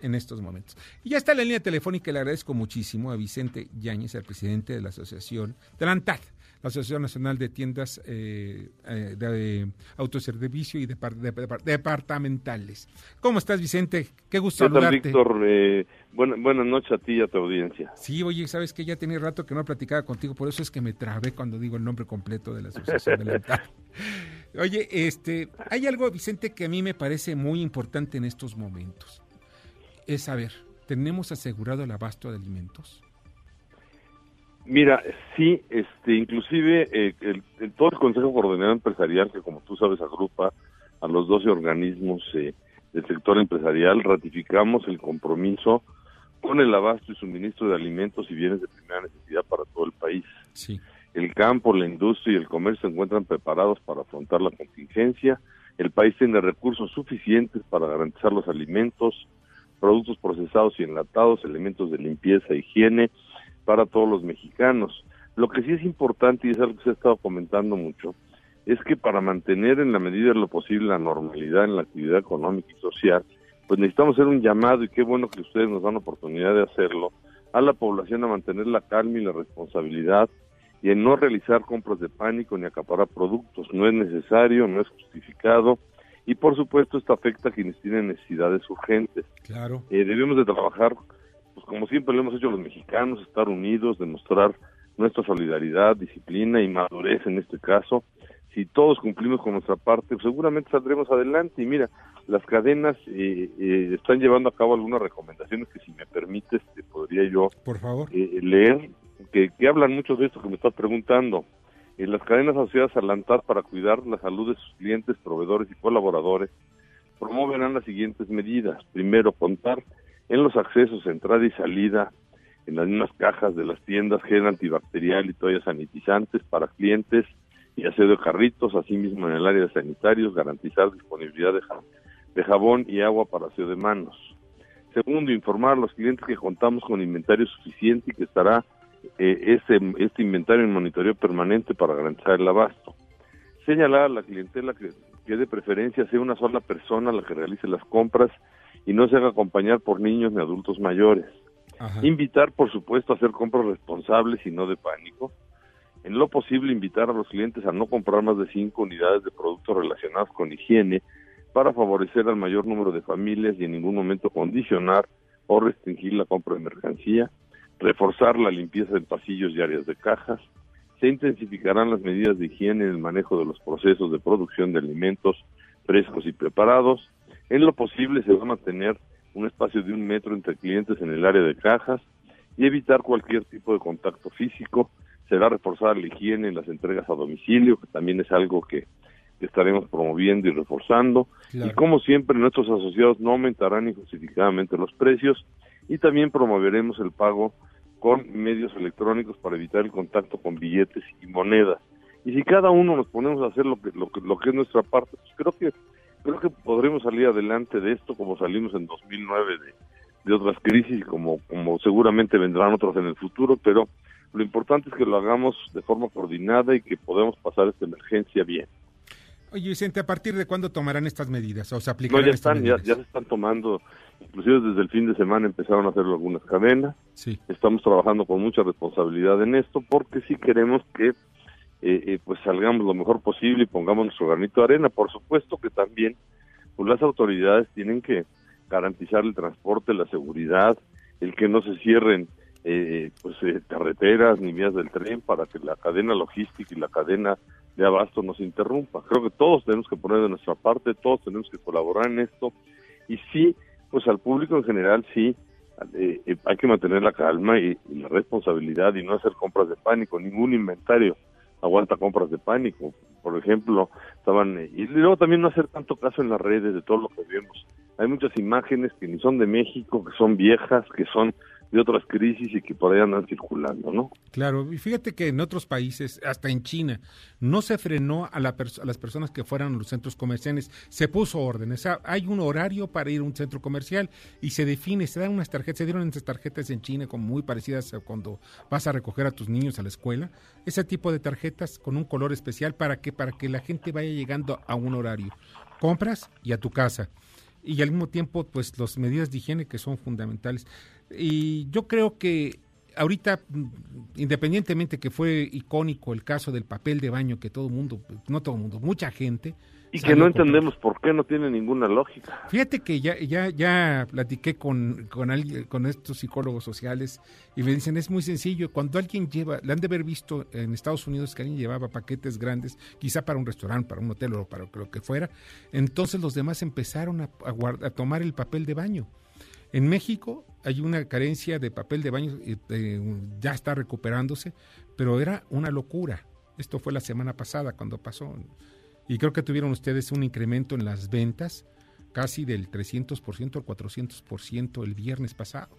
en estos momentos. Y ya está la línea telefónica, le agradezco muchísimo a Vicente Yáñez, el presidente de la asociación de la ANTAD, la Asociación Nacional de Tiendas eh, eh, de Autoservicio y Departamentales. ¿Cómo estás, Vicente? Qué gusto ¿Qué saludarte. Víctor? Eh, buenas noches a ti y a tu audiencia. Sí, oye, sabes que ya tenía rato que no platicaba contigo, por eso es que me trabé cuando digo el nombre completo de la Asociación de la ANTAD. Oye, este, hay algo, Vicente, que a mí me parece muy importante en estos momentos es saber, ¿tenemos asegurado el abasto de alimentos? Mira, sí, este, inclusive eh, el, todo el Consejo Coordinador Empresarial, que como tú sabes agrupa a los 12 organismos eh, del sector empresarial, ratificamos el compromiso con el abasto y suministro de alimentos y bienes de primera necesidad para todo el país. Sí. El campo, la industria y el comercio se encuentran preparados para afrontar la contingencia. El país tiene recursos suficientes para garantizar los alimentos, productos procesados y enlatados, elementos de limpieza, higiene para todos los mexicanos. Lo que sí es importante y es algo que se ha estado comentando mucho, es que para mantener en la medida de lo posible la normalidad en la actividad económica y social, pues necesitamos hacer un llamado y qué bueno que ustedes nos dan la oportunidad de hacerlo a la población a mantener la calma y la responsabilidad y en no realizar compras de pánico ni acaparar productos. No es necesario, no es justificado y por supuesto esto afecta a quienes tienen necesidades urgentes. Claro. Eh, debemos de trabajar, pues como siempre lo hemos hecho los mexicanos, estar unidos, demostrar nuestra solidaridad, disciplina y madurez en este caso. Si todos cumplimos con nuestra parte, pues, seguramente saldremos adelante. Y mira, las cadenas eh, eh, están llevando a cabo algunas recomendaciones que si me permites te podría yo Por favor. leer, que, que hablan mucho de esto que me estás preguntando en las cadenas asociadas al ANTAD para cuidar la salud de sus clientes, proveedores y colaboradores promoverán las siguientes medidas. Primero, contar en los accesos, entrada y salida en las mismas cajas de las tiendas gel antibacterial y toallas sanitizantes para clientes y aseo de carritos, asimismo en el área de sanitarios, garantizar disponibilidad de, de jabón y agua para aseo de manos. Segundo, informar a los clientes que contamos con inventario suficiente y que estará eh, este, este inventario en monitoreo permanente para garantizar el abasto. Señalar a la clientela que, que de preferencia sea una sola persona la que realice las compras y no se haga acompañar por niños ni adultos mayores. Invitar, por supuesto, a hacer compras responsables y no de pánico. En lo posible, invitar a los clientes a no comprar más de cinco unidades de productos relacionados con higiene para favorecer al mayor número de familias y en ningún momento condicionar o restringir la compra de mercancía reforzar la limpieza de pasillos y áreas de cajas, se intensificarán las medidas de higiene en el manejo de los procesos de producción de alimentos frescos y preparados, en lo posible se va a mantener un espacio de un metro entre clientes en el área de cajas y evitar cualquier tipo de contacto físico, será reforzar la higiene en las entregas a domicilio, que también es algo que, estaremos promoviendo y reforzando, y como siempre nuestros asociados no aumentarán injustificadamente los precios, y también promoveremos el pago con medios electrónicos para evitar el contacto con billetes y monedas. Y si cada uno nos ponemos a hacer lo que, lo que, lo que es nuestra parte, pues creo que creo que podremos salir adelante de esto como salimos en 2009 de, de otras crisis, como, como seguramente vendrán otras en el futuro, pero lo importante es que lo hagamos de forma coordinada y que podamos pasar esta emergencia bien. Oye, Vicente, ¿a partir de cuándo tomarán estas medidas o se aplicarán no, ya están, ya, ya, se están tomando, inclusive desde el fin de semana empezaron a hacerlo algunas cadenas. Sí. Estamos trabajando con mucha responsabilidad en esto porque sí queremos que eh, eh, pues salgamos lo mejor posible y pongamos nuestro granito de arena. Por supuesto que también pues las autoridades tienen que garantizar el transporte, la seguridad, el que no se cierren eh, pues carreteras ni vías del tren para que la cadena logística y la cadena de abasto nos interrumpa. Creo que todos tenemos que poner de nuestra parte, todos tenemos que colaborar en esto y sí, pues al público en general sí eh, eh, hay que mantener la calma y, la responsabilidad y no hacer compras de pánico, ningún inventario aguanta compras de pánico. Por ejemplo, estaban eh, y luego también no hacer tanto caso en las redes de todo lo que vemos. Hay muchas imágenes que ni son de México, que son viejas, que son de otras crisis y que por ahí circulando, ¿no? Claro, y fíjate que en otros países, hasta en China, no se frenó a, la a las personas que fueran a los centros comerciales, se puso orden, hay un horario para ir a un centro comercial y se define, se dan unas tarjetas, se dieron estas tarjetas en China como muy parecidas a cuando vas a recoger a tus niños a la escuela, ese tipo de tarjetas con un color especial para que para que la gente vaya llegando a un horario. Compras y a tu casa. Y al mismo tiempo, pues las medidas de higiene que son fundamentales. Y yo creo que ahorita, independientemente que fue icónico el caso del papel de baño, que todo el mundo, no todo el mundo, mucha gente. Y que no entendemos por qué no tiene ninguna lógica. Fíjate que ya, ya, ya platiqué con, con, alguien, con estos psicólogos sociales y me dicen, es muy sencillo, cuando alguien lleva, le han de haber visto en Estados Unidos que alguien llevaba paquetes grandes, quizá para un restaurante, para un hotel o para lo que fuera, entonces los demás empezaron a, a tomar el papel de baño. En México hay una carencia de papel de baño, eh, ya está recuperándose, pero era una locura. Esto fue la semana pasada cuando pasó. Y creo que tuvieron ustedes un incremento en las ventas casi del 300% al 400% el viernes pasado.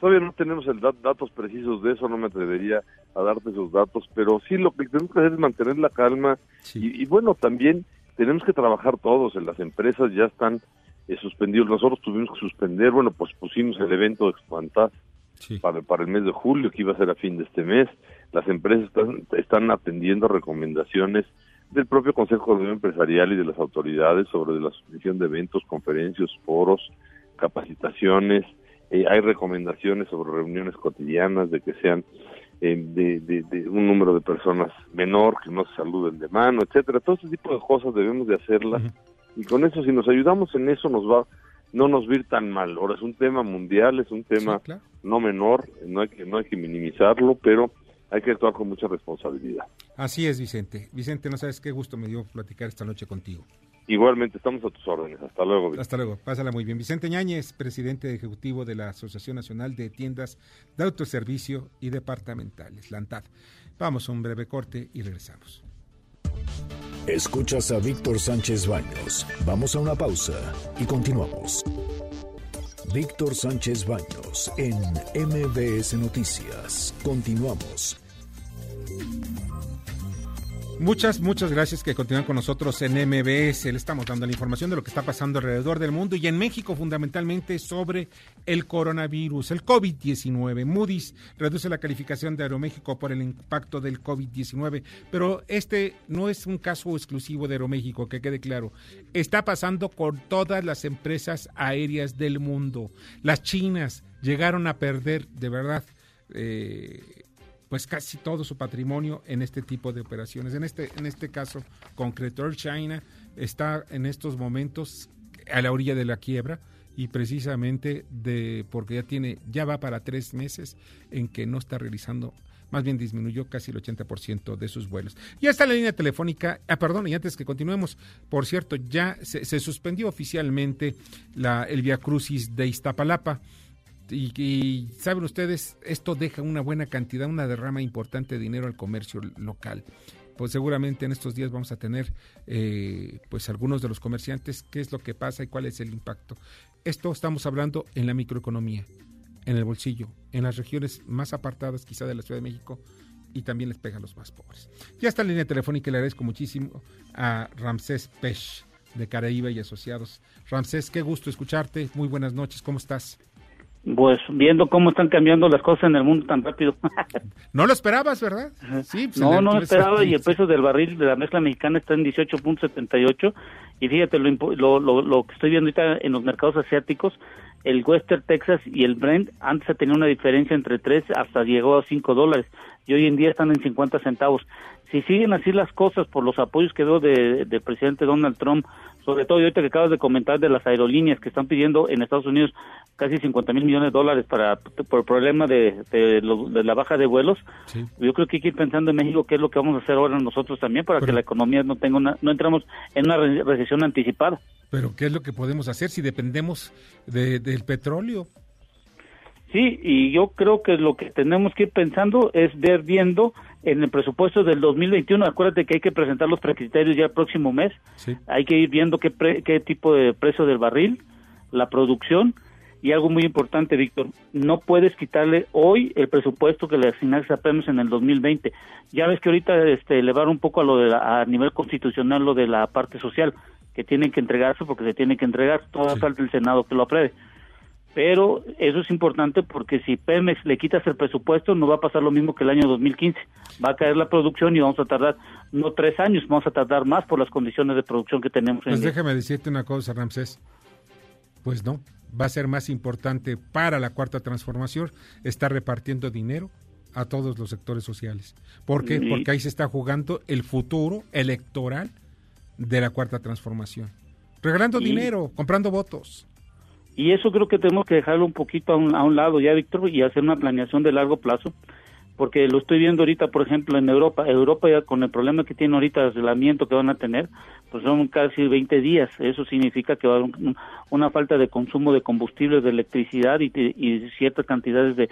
Todavía no tenemos el datos precisos de eso, no me atrevería a darte esos datos, pero sí lo que tenemos que hacer es mantener la calma y, y, bueno, también tenemos que trabajar todos, en las empresas ya están eh, suspendidos. Nosotros tuvimos que suspender, bueno, pues pusimos el evento de Expantas para, para el mes de julio, que iba a ser a fin de este mes. Las empresas están, están atendiendo recomendaciones del propio Consejo de Empresarial y de las autoridades sobre la suspensión de eventos, conferencias, foros, capacitaciones. Eh, hay recomendaciones sobre reuniones cotidianas de que sean eh, de, de, un número de personas menor, que no se saluden de mano, etcétera. Todo ese tipo de cosas debemos de hacerlas y con eso si nos ayudamos en eso nos va no nos va a ir tan mal. Ahora es un tema mundial, es un tema no menor, no hay que no hay que minimizarlo, pero hay que actuar con mucha responsabilidad. Así es, Vicente. Vicente, no sabes qué gusto me dio platicar esta noche contigo. Igualmente, estamos a tus órdenes. Hasta luego. Hasta luego. Pásala muy bien. Vicente Ñáñez, presidente ejecutivo de la Asociación Nacional de Tiendas de Autoservicio y Departamentales, la ANTAD. Vamos a un breve corte y regresamos. Escuchas a Víctor Sánchez Baños. Vamos a una pausa y continuamos. Víctor Sánchez Baños en MBS Noticias. Continuamos. Muchas, muchas gracias que continúan con nosotros en MBS. Le estamos dando la información de lo que está pasando alrededor del mundo y en México fundamentalmente sobre el coronavirus, el COVID-19. Moody's reduce la calificación de Aeroméxico por el impacto del COVID-19, pero este no es un caso exclusivo de Aeroméxico, que quede claro. Está pasando con todas las empresas aéreas del mundo. Las chinas llegaron a perder, de verdad, eh, pues casi todo su patrimonio en este tipo de operaciones. En este, en este caso concreto, Air China está en estos momentos a la orilla de la quiebra y precisamente de porque ya tiene ya va para tres meses en que no está realizando más bien disminuyó casi el 80% de sus vuelos. Ya está la línea telefónica, ah, perdón, y antes que continuemos, por cierto, ya se, se suspendió oficialmente la, el Via Crucis de Iztapalapa y, saben ustedes, esto deja una buena cantidad, una derrama importante de dinero al comercio local. Pues seguramente en estos días vamos a tener, eh, pues algunos de los comerciantes, qué es lo que pasa y cuál es el impacto. Esto estamos hablando en la microeconomía, en el bolsillo, en las regiones más apartadas quizá de la Ciudad de México y también les pega a los más pobres. Ya está en línea telefónica y le agradezco muchísimo a Ramsés Pech de Caraíba y Asociados. Ramsés, qué gusto escucharte. Muy buenas noches, ¿cómo estás? Pues viendo cómo están cambiando las cosas en el mundo tan rápido. no lo esperabas, ¿verdad? Sí, pues, no, no lo esperaba y el peso del barril de la mezcla mexicana está en 18.78 y fíjate lo, lo, lo, que estoy viendo ahorita en los mercados asiáticos, el Western Texas y el Brent antes tenía una diferencia entre 3 hasta llegó a 5 dólares y hoy en día están en 50 centavos. Si siguen así las cosas por los apoyos que veo del de presidente Donald Trump sobre todo ahorita que acabas de comentar de las aerolíneas que están pidiendo en Estados Unidos casi 50 mil millones de dólares para por el problema de, de, la baja de vuelos. Yo creo que hay que ir pensando en México qué es lo que vamos a hacer ahora nosotros también para que la economía no tenga una, no entramos en una recesión anticipada. Pero qué es lo que podemos hacer si dependemos de, del petróleo. Sí, y yo creo que lo que tenemos que ir pensando es ver viendo en el presupuesto del 2021, acuérdate que hay que presentar los precriterios ya el próximo mes, hay que ir viendo qué, qué tipo de precio del barril, la producción, Y algo muy importante, Víctor, no puedes quitarle hoy el presupuesto que le asignaste a Pemex en el 2020. Ya ves que ahorita este, elevar un poco a lo de a nivel constitucional lo de la parte social, que tienen que entregarse porque se tiene que entregar, toda falta el Senado que lo apruebe. Pero eso es importante porque si Pemex le quitas el presupuesto, no va a pasar lo mismo que el año 2015. Va a caer la producción y vamos a tardar no tres años, vamos a tardar más por las condiciones de producción que tenemos. Pues déjame decirte una cosa, Ramsés. Pues no, va a ser más importante para la cuarta transformación estar repartiendo dinero a todos los sectores sociales. ¿Por qué? Porque ahí se está jugando el futuro electoral de la cuarta transformación. Regalando dinero, comprando votos. Y eso creo que tenemos que dejarlo un poquito a un, a un lado ya, Víctor, y hacer una planeación de largo plazo, porque lo estoy viendo ahorita, por ejemplo, en Europa. Europa ya con el problema que tiene ahorita de aislamiento que van a tener, pues son casi 20 días. Eso significa que va a haber una falta de consumo de combustible, de electricidad y, y ciertas cantidades de,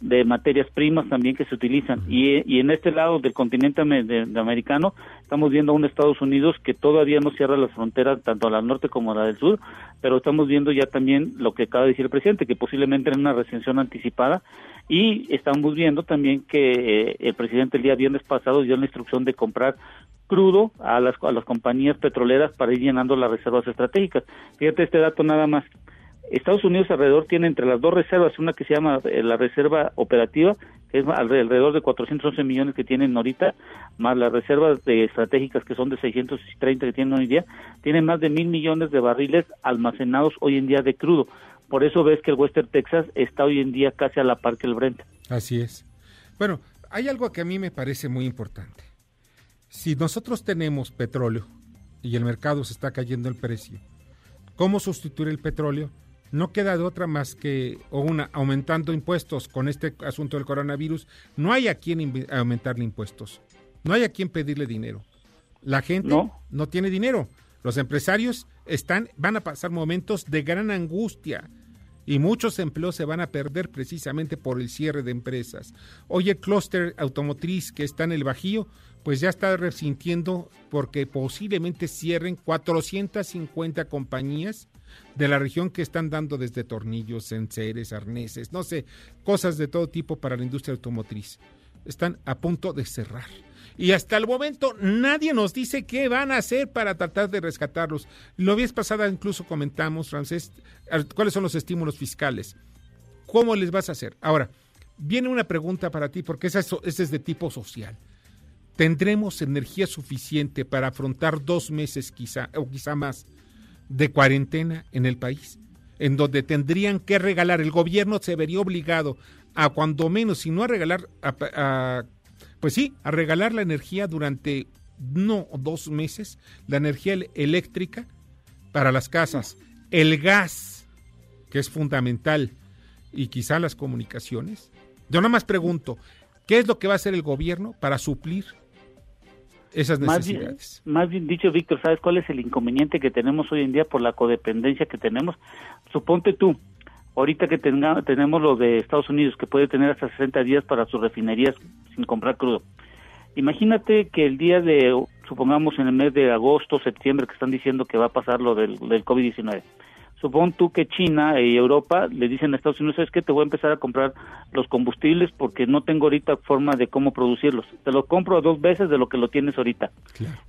de materias primas también que se utilizan. Y, y en este lado del continente americano estamos viendo a un Estados Unidos que todavía no cierra las fronteras tanto a la norte como a la del sur, pero estamos viendo ya también lo que acaba de decir el presidente, que posiblemente en una recensión anticipada y estamos viendo también que eh, el presidente el día viernes pasado dio la instrucción de comprar crudo a las, a las compañías petroleras para ir llenando las reservas estratégicas. Fíjate este dato nada más. Estados Unidos alrededor tiene entre las dos reservas, una que se llama eh, la reserva operativa, que es alrededor de 411 millones que tienen ahorita, más las reservas de estratégicas que son de 630 que tienen hoy día, tienen más de mil millones de barriles almacenados hoy en día de crudo. Por eso ves que el Western Texas está hoy en día casi a la par que el Brent. Así es. Bueno, hay algo que a mí me parece muy importante. Si nosotros tenemos petróleo y el mercado se está cayendo el precio, ¿cómo sustituir el petróleo? No queda de otra más que o una aumentando impuestos con este asunto del coronavirus. No hay a quien aumentarle impuestos. No hay a quien pedirle dinero. La gente no, tiene dinero. Los empresarios están van a pasar momentos de gran angustia y muchos empleos se van a perder precisamente por el cierre de empresas. Hoy el clúster automotriz que está en el Bajío, pues ya está resintiendo porque posiblemente cierren 450 compañías de la región que están dando desde tornillos, enseres, arneses, no sé, cosas de todo tipo para la industria automotriz. Están a punto de cerrar. Y hasta el momento nadie nos dice qué van a hacer para tratar de rescatarlos. Lo vez pasada incluso comentamos, Francés, cuáles son los estímulos fiscales. ¿Cómo les vas a hacer? Ahora, viene una pregunta para ti, porque esa es de tipo social. ¿Tendremos energía suficiente para afrontar dos meses quizá, o quizá más, de cuarentena en el país, en donde tendrían que regalar, el gobierno se vería obligado a cuando menos, si no a regalar, a, pues sí, a regalar la energía durante no dos meses, la energía eléctrica para las casas, el gas, que es fundamental, y quizá las comunicaciones. Yo nada más pregunto, ¿qué es lo que va a hacer el gobierno para suplir esas necesidades. Más bien, dicho, Víctor, ¿sabes cuál es el inconveniente que tenemos hoy en día por la codependencia que tenemos? Suponte tú, ahorita que tenga, tenemos lo de Estados Unidos, que puede tener hasta 60 días para sus refinerías sin comprar crudo. Imagínate que el día de, supongamos en el mes de agosto, septiembre, que están diciendo que va a pasar lo del, del COVID-19 supón tú que China y Europa le dicen a Estados Unidos, es que te voy a empezar a comprar los combustibles porque no tengo ahorita forma de cómo producirlos. Te lo compro a dos veces de lo que lo tienes ahorita.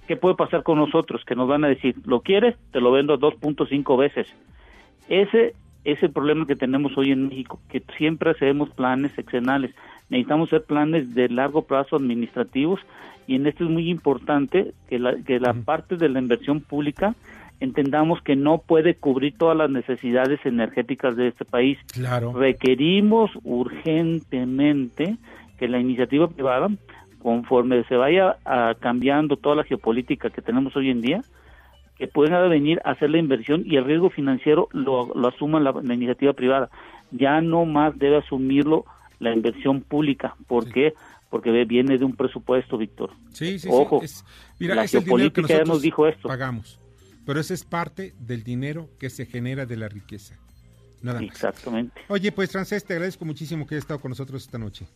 ¿Qué puede pasar con nosotros? Que nos van a decir, ¿lo quieres? Te lo vendo a 2.5 veces. Ese es el problema que tenemos hoy en México, que siempre hacemos planes seccionales. Necesitamos hacer planes de largo plazo administrativos y en esto es muy importante que la, que la parte de la inversión pública entendamos que no puede cubrir todas las necesidades energéticas de este país. Claro. Requerimos urgentemente que la iniciativa privada, conforme se vaya a cambiando toda la geopolítica que tenemos hoy en día, que puedan venir a hacer la inversión y el riesgo financiero lo, lo asuma la, iniciativa privada. Ya no más debe asumirlo la inversión pública. ¿Por qué? Porque viene de un presupuesto, Víctor. Sí, sí, Ojo, sí. mira, la geopolítica ya nos dijo esto. Pagamos pero ese es parte del dinero que se genera de la riqueza. Nada más. Exactamente. Oye, pues Francés, te agradezco muchísimo que hayas estado con nosotros esta noche.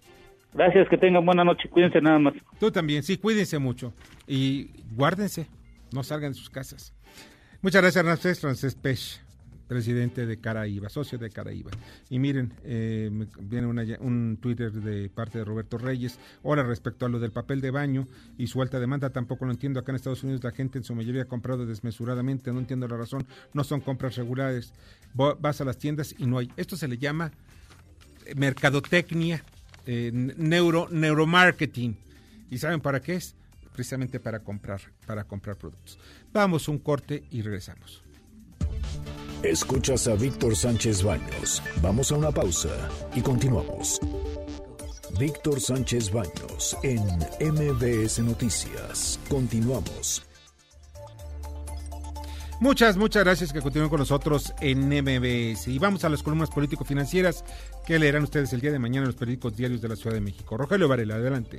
Gracias, que tengan buena noche, cuídense nada más. Tú también, sí, cuídense mucho y guárdense, no salgan de sus casas. Muchas gracias, Francés, Francés Pech, presidente de Caraíba, socio de Caraíba. Y miren, eh, viene un Twitter de parte de Roberto Reyes. Ahora, respecto a lo del papel de baño y su alta demanda, tampoco lo entiendo. Acá en Estados Unidos la gente en su mayoría ha comprado desmesuradamente, no entiendo la razón, no son compras regulares. Vas a las tiendas y no hay. Esto se le llama mercadotecnia, eh, neuro, neuromarketing. ¿Y saben para qué es? Precisamente para comprar, para comprar productos. Vamos un corte y regresamos. Escuchas a Víctor Sánchez Baños. Vamos a una pausa y continuamos. Víctor Sánchez Baños en MBS Noticias. Continuamos. Muchas, muchas gracias que continúen con nosotros en MBS. Y vamos a las columnas político-financieras que leerán ustedes el día de mañana en los periódicos diarios de la Ciudad de México. Rogelio Varela, adelante.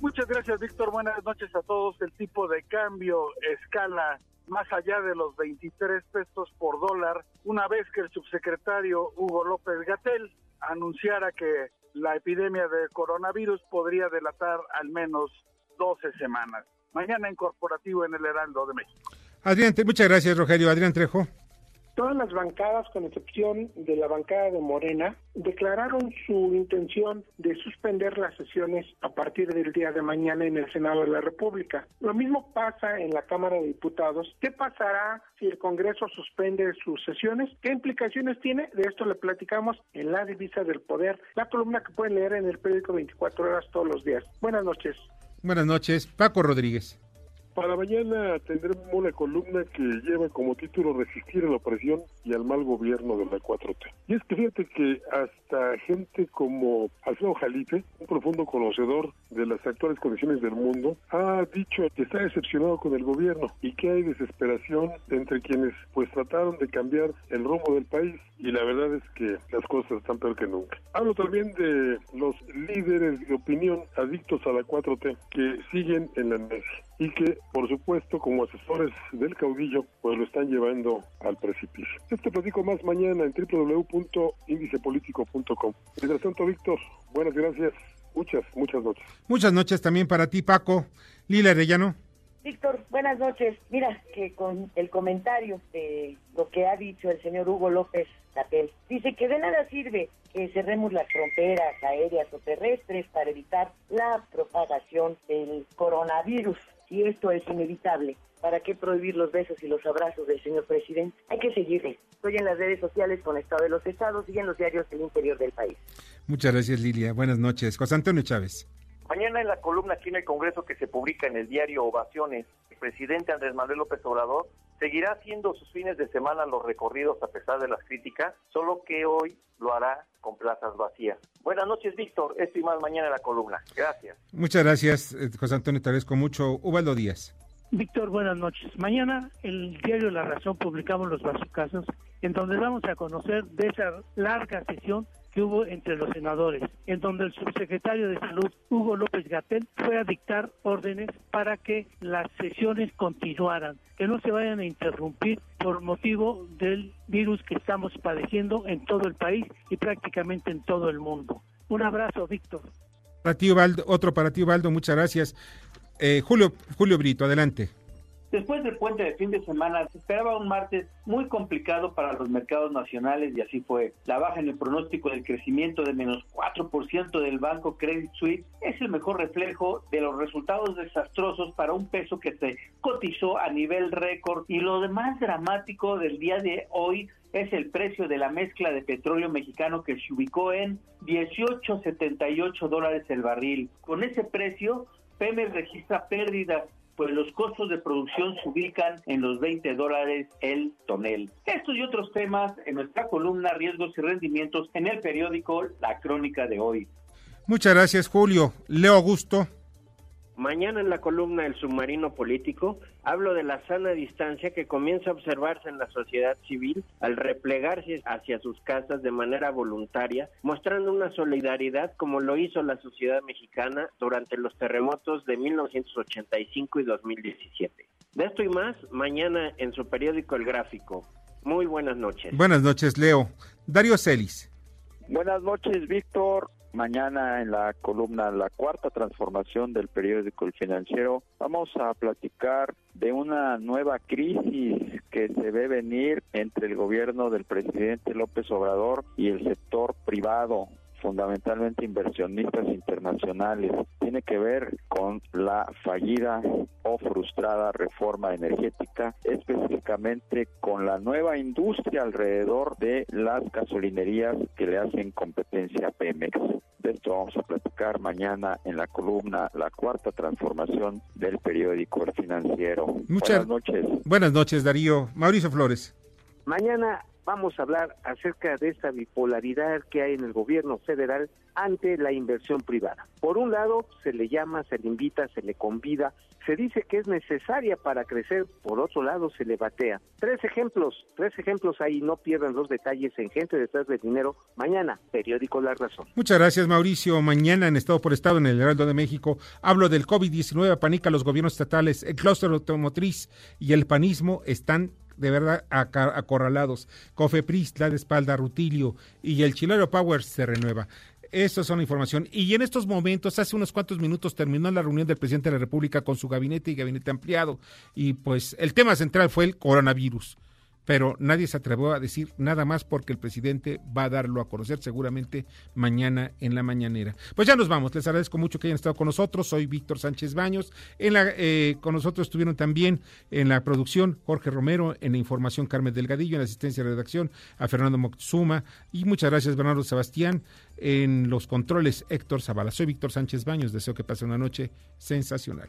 Muchas gracias, Víctor. Buenas noches a todos. El tipo de cambio escala más allá de los 23 pesos por dólar, una vez que el subsecretario Hugo López Gatel anunciara que la epidemia de coronavirus podría delatar al menos 12 semanas. Mañana en corporativo en el Heraldo de México. Adrián, muchas gracias, Rogelio. Adrián Trejo. Todas las bancadas, con excepción de la bancada de Morena, declararon su intención de suspender las sesiones a partir del día de mañana en el Senado de la República. Lo mismo pasa en la Cámara de Diputados. ¿Qué pasará si el Congreso suspende sus sesiones? ¿Qué implicaciones tiene? De esto le platicamos en La Divisa del Poder, la columna que pueden leer en el periódico 24 horas todos los días. Buenas noches. Buenas noches, Paco Rodríguez. Para mañana tendremos una columna que lleva como título Resistir a la opresión y al mal gobierno de la 4T. Y es que fíjate que hasta gente como Alfredo Jalife, un profundo conocedor de las actuales condiciones del mundo, ha dicho que está decepcionado con el gobierno y que hay desesperación entre quienes pues trataron de cambiar el rumbo del país y la verdad es que las cosas están peor que nunca. Hablo también de los líderes de opinión adictos a la 4T que siguen en la mesa y que, por supuesto, como asesores del caudillo, pues lo están llevando al precipicio. Esto platico más mañana en www.indicepolitico.com. Mientras tanto, Víctor, buenas gracias. Muchas, muchas noches. Muchas noches también para ti, Paco. Lila Arellano. Víctor, buenas noches. Mira que con el comentario de lo que ha dicho el señor Hugo López Capel, dice que de nada sirve que cerremos las fronteras aéreas o terrestres para evitar la propagación del coronavirus. Y esto es inevitable. ¿Para qué prohibir los besos y los abrazos del señor presidente? Hay que seguirle. Estoy en las redes sociales con Estado de los Estados y en los diarios del interior del país. Muchas gracias, Lilia. Buenas noches. José Antonio Chávez. Mañana en la columna aquí en el Congreso que se publica en el diario Ovaciones, el presidente Andrés Manuel López Obrador seguirá haciendo sus fines de semana los recorridos a pesar de las críticas, solo que hoy lo hará con plazas vacías. Buenas noches, Víctor. Esto y más mañana en la columna. Gracias. Muchas gracias, eh, José Antonio. Te agradezco mucho. Ubaldo Díaz. Víctor, buenas noches. Mañana el diario La Razón publicamos los casos en donde vamos a conocer de esa larga sesión que hubo entre los senadores, en donde el subsecretario de Salud, Hugo López Gatel, fue a dictar órdenes para que las sesiones continuaran, que no se vayan a interrumpir por motivo del virus que estamos padeciendo en todo el país y prácticamente en todo el mundo. Un abrazo, Víctor. Para otro para ti, Ubaldo, muchas gracias. Eh, Julio, Julio Brito, adelante. Después del puente de fin de semana se esperaba un martes muy complicado para los mercados nacionales y así fue. La baja en el pronóstico del crecimiento de menos 4% del banco Credit Suisse es el mejor reflejo de los resultados desastrosos para un peso que se cotizó a nivel récord y lo más dramático del día de hoy es el precio de la mezcla de petróleo mexicano que se ubicó en 18.78 dólares el barril. Con ese precio, Pemex registra pérdidas pues los costos de producción se ubican en los 20 dólares el tonel. Estos y otros temas en nuestra columna Riesgos y Rendimientos en el periódico La Crónica de hoy. Muchas gracias, Julio. Leo Augusto. Mañana en la columna El submarino político hablo de la sana distancia que comienza a observarse en la sociedad civil al replegarse hacia sus casas de manera voluntaria, mostrando una solidaridad como lo hizo la sociedad mexicana durante los terremotos de 1985 y 2017. De esto y más, mañana en su periódico El Gráfico. Muy buenas noches. Buenas noches, Leo. Darío Celis. Buenas noches, Víctor. Mañana en la columna La Cuarta Transformación del periódico El Financiero vamos a platicar de una nueva crisis que se ve venir entre el gobierno del presidente López Obrador y el sector privado fundamentalmente inversionistas internacionales. Tiene que ver con la fallida o frustrada reforma energética, específicamente con la nueva industria alrededor de las gasolinerías que le hacen competencia a Pemex. De esto vamos a platicar mañana en la columna La Cuarta Transformación del periódico El Financiero. Muchas Buenas noches. Buenas noches, Darío. Mauricio Flores. Mañana vamos a hablar acerca de esta bipolaridad que hay en el gobierno federal ante la inversión privada. Por un lado, se le llama, se le invita, se le convida, se dice que es necesaria para crecer, por otro lado, se le batea. Tres ejemplos, tres ejemplos ahí, no pierdan los detalles en Gente detrás del dinero. Mañana, periódico La Razón. Muchas gracias, Mauricio. Mañana en Estado por Estado, en el Heraldo de México, hablo del COVID-19, panica los gobiernos estatales, el clúster automotriz y el panismo están de verdad acorralados. Cofepris la de espalda, Rutilio y el Chilero Power se renueva. Esto es una información. Y en estos momentos, hace unos cuantos minutos, terminó la reunión del presidente de la República con su gabinete y gabinete ampliado. Y pues el tema central fue el coronavirus pero nadie se atrevió a decir nada más porque el presidente va a darlo a conocer seguramente mañana en la mañanera. Pues ya nos vamos, les agradezco mucho que hayan estado con nosotros, soy Víctor Sánchez Baños, en la, eh, con nosotros estuvieron también en la producción Jorge Romero, en la información Carmen Delgadillo, en la asistencia de redacción a Fernando Moctezuma y muchas gracias Bernardo Sebastián, en los controles Héctor Zavala. Soy Víctor Sánchez Baños, deseo que pasen una noche sensacional.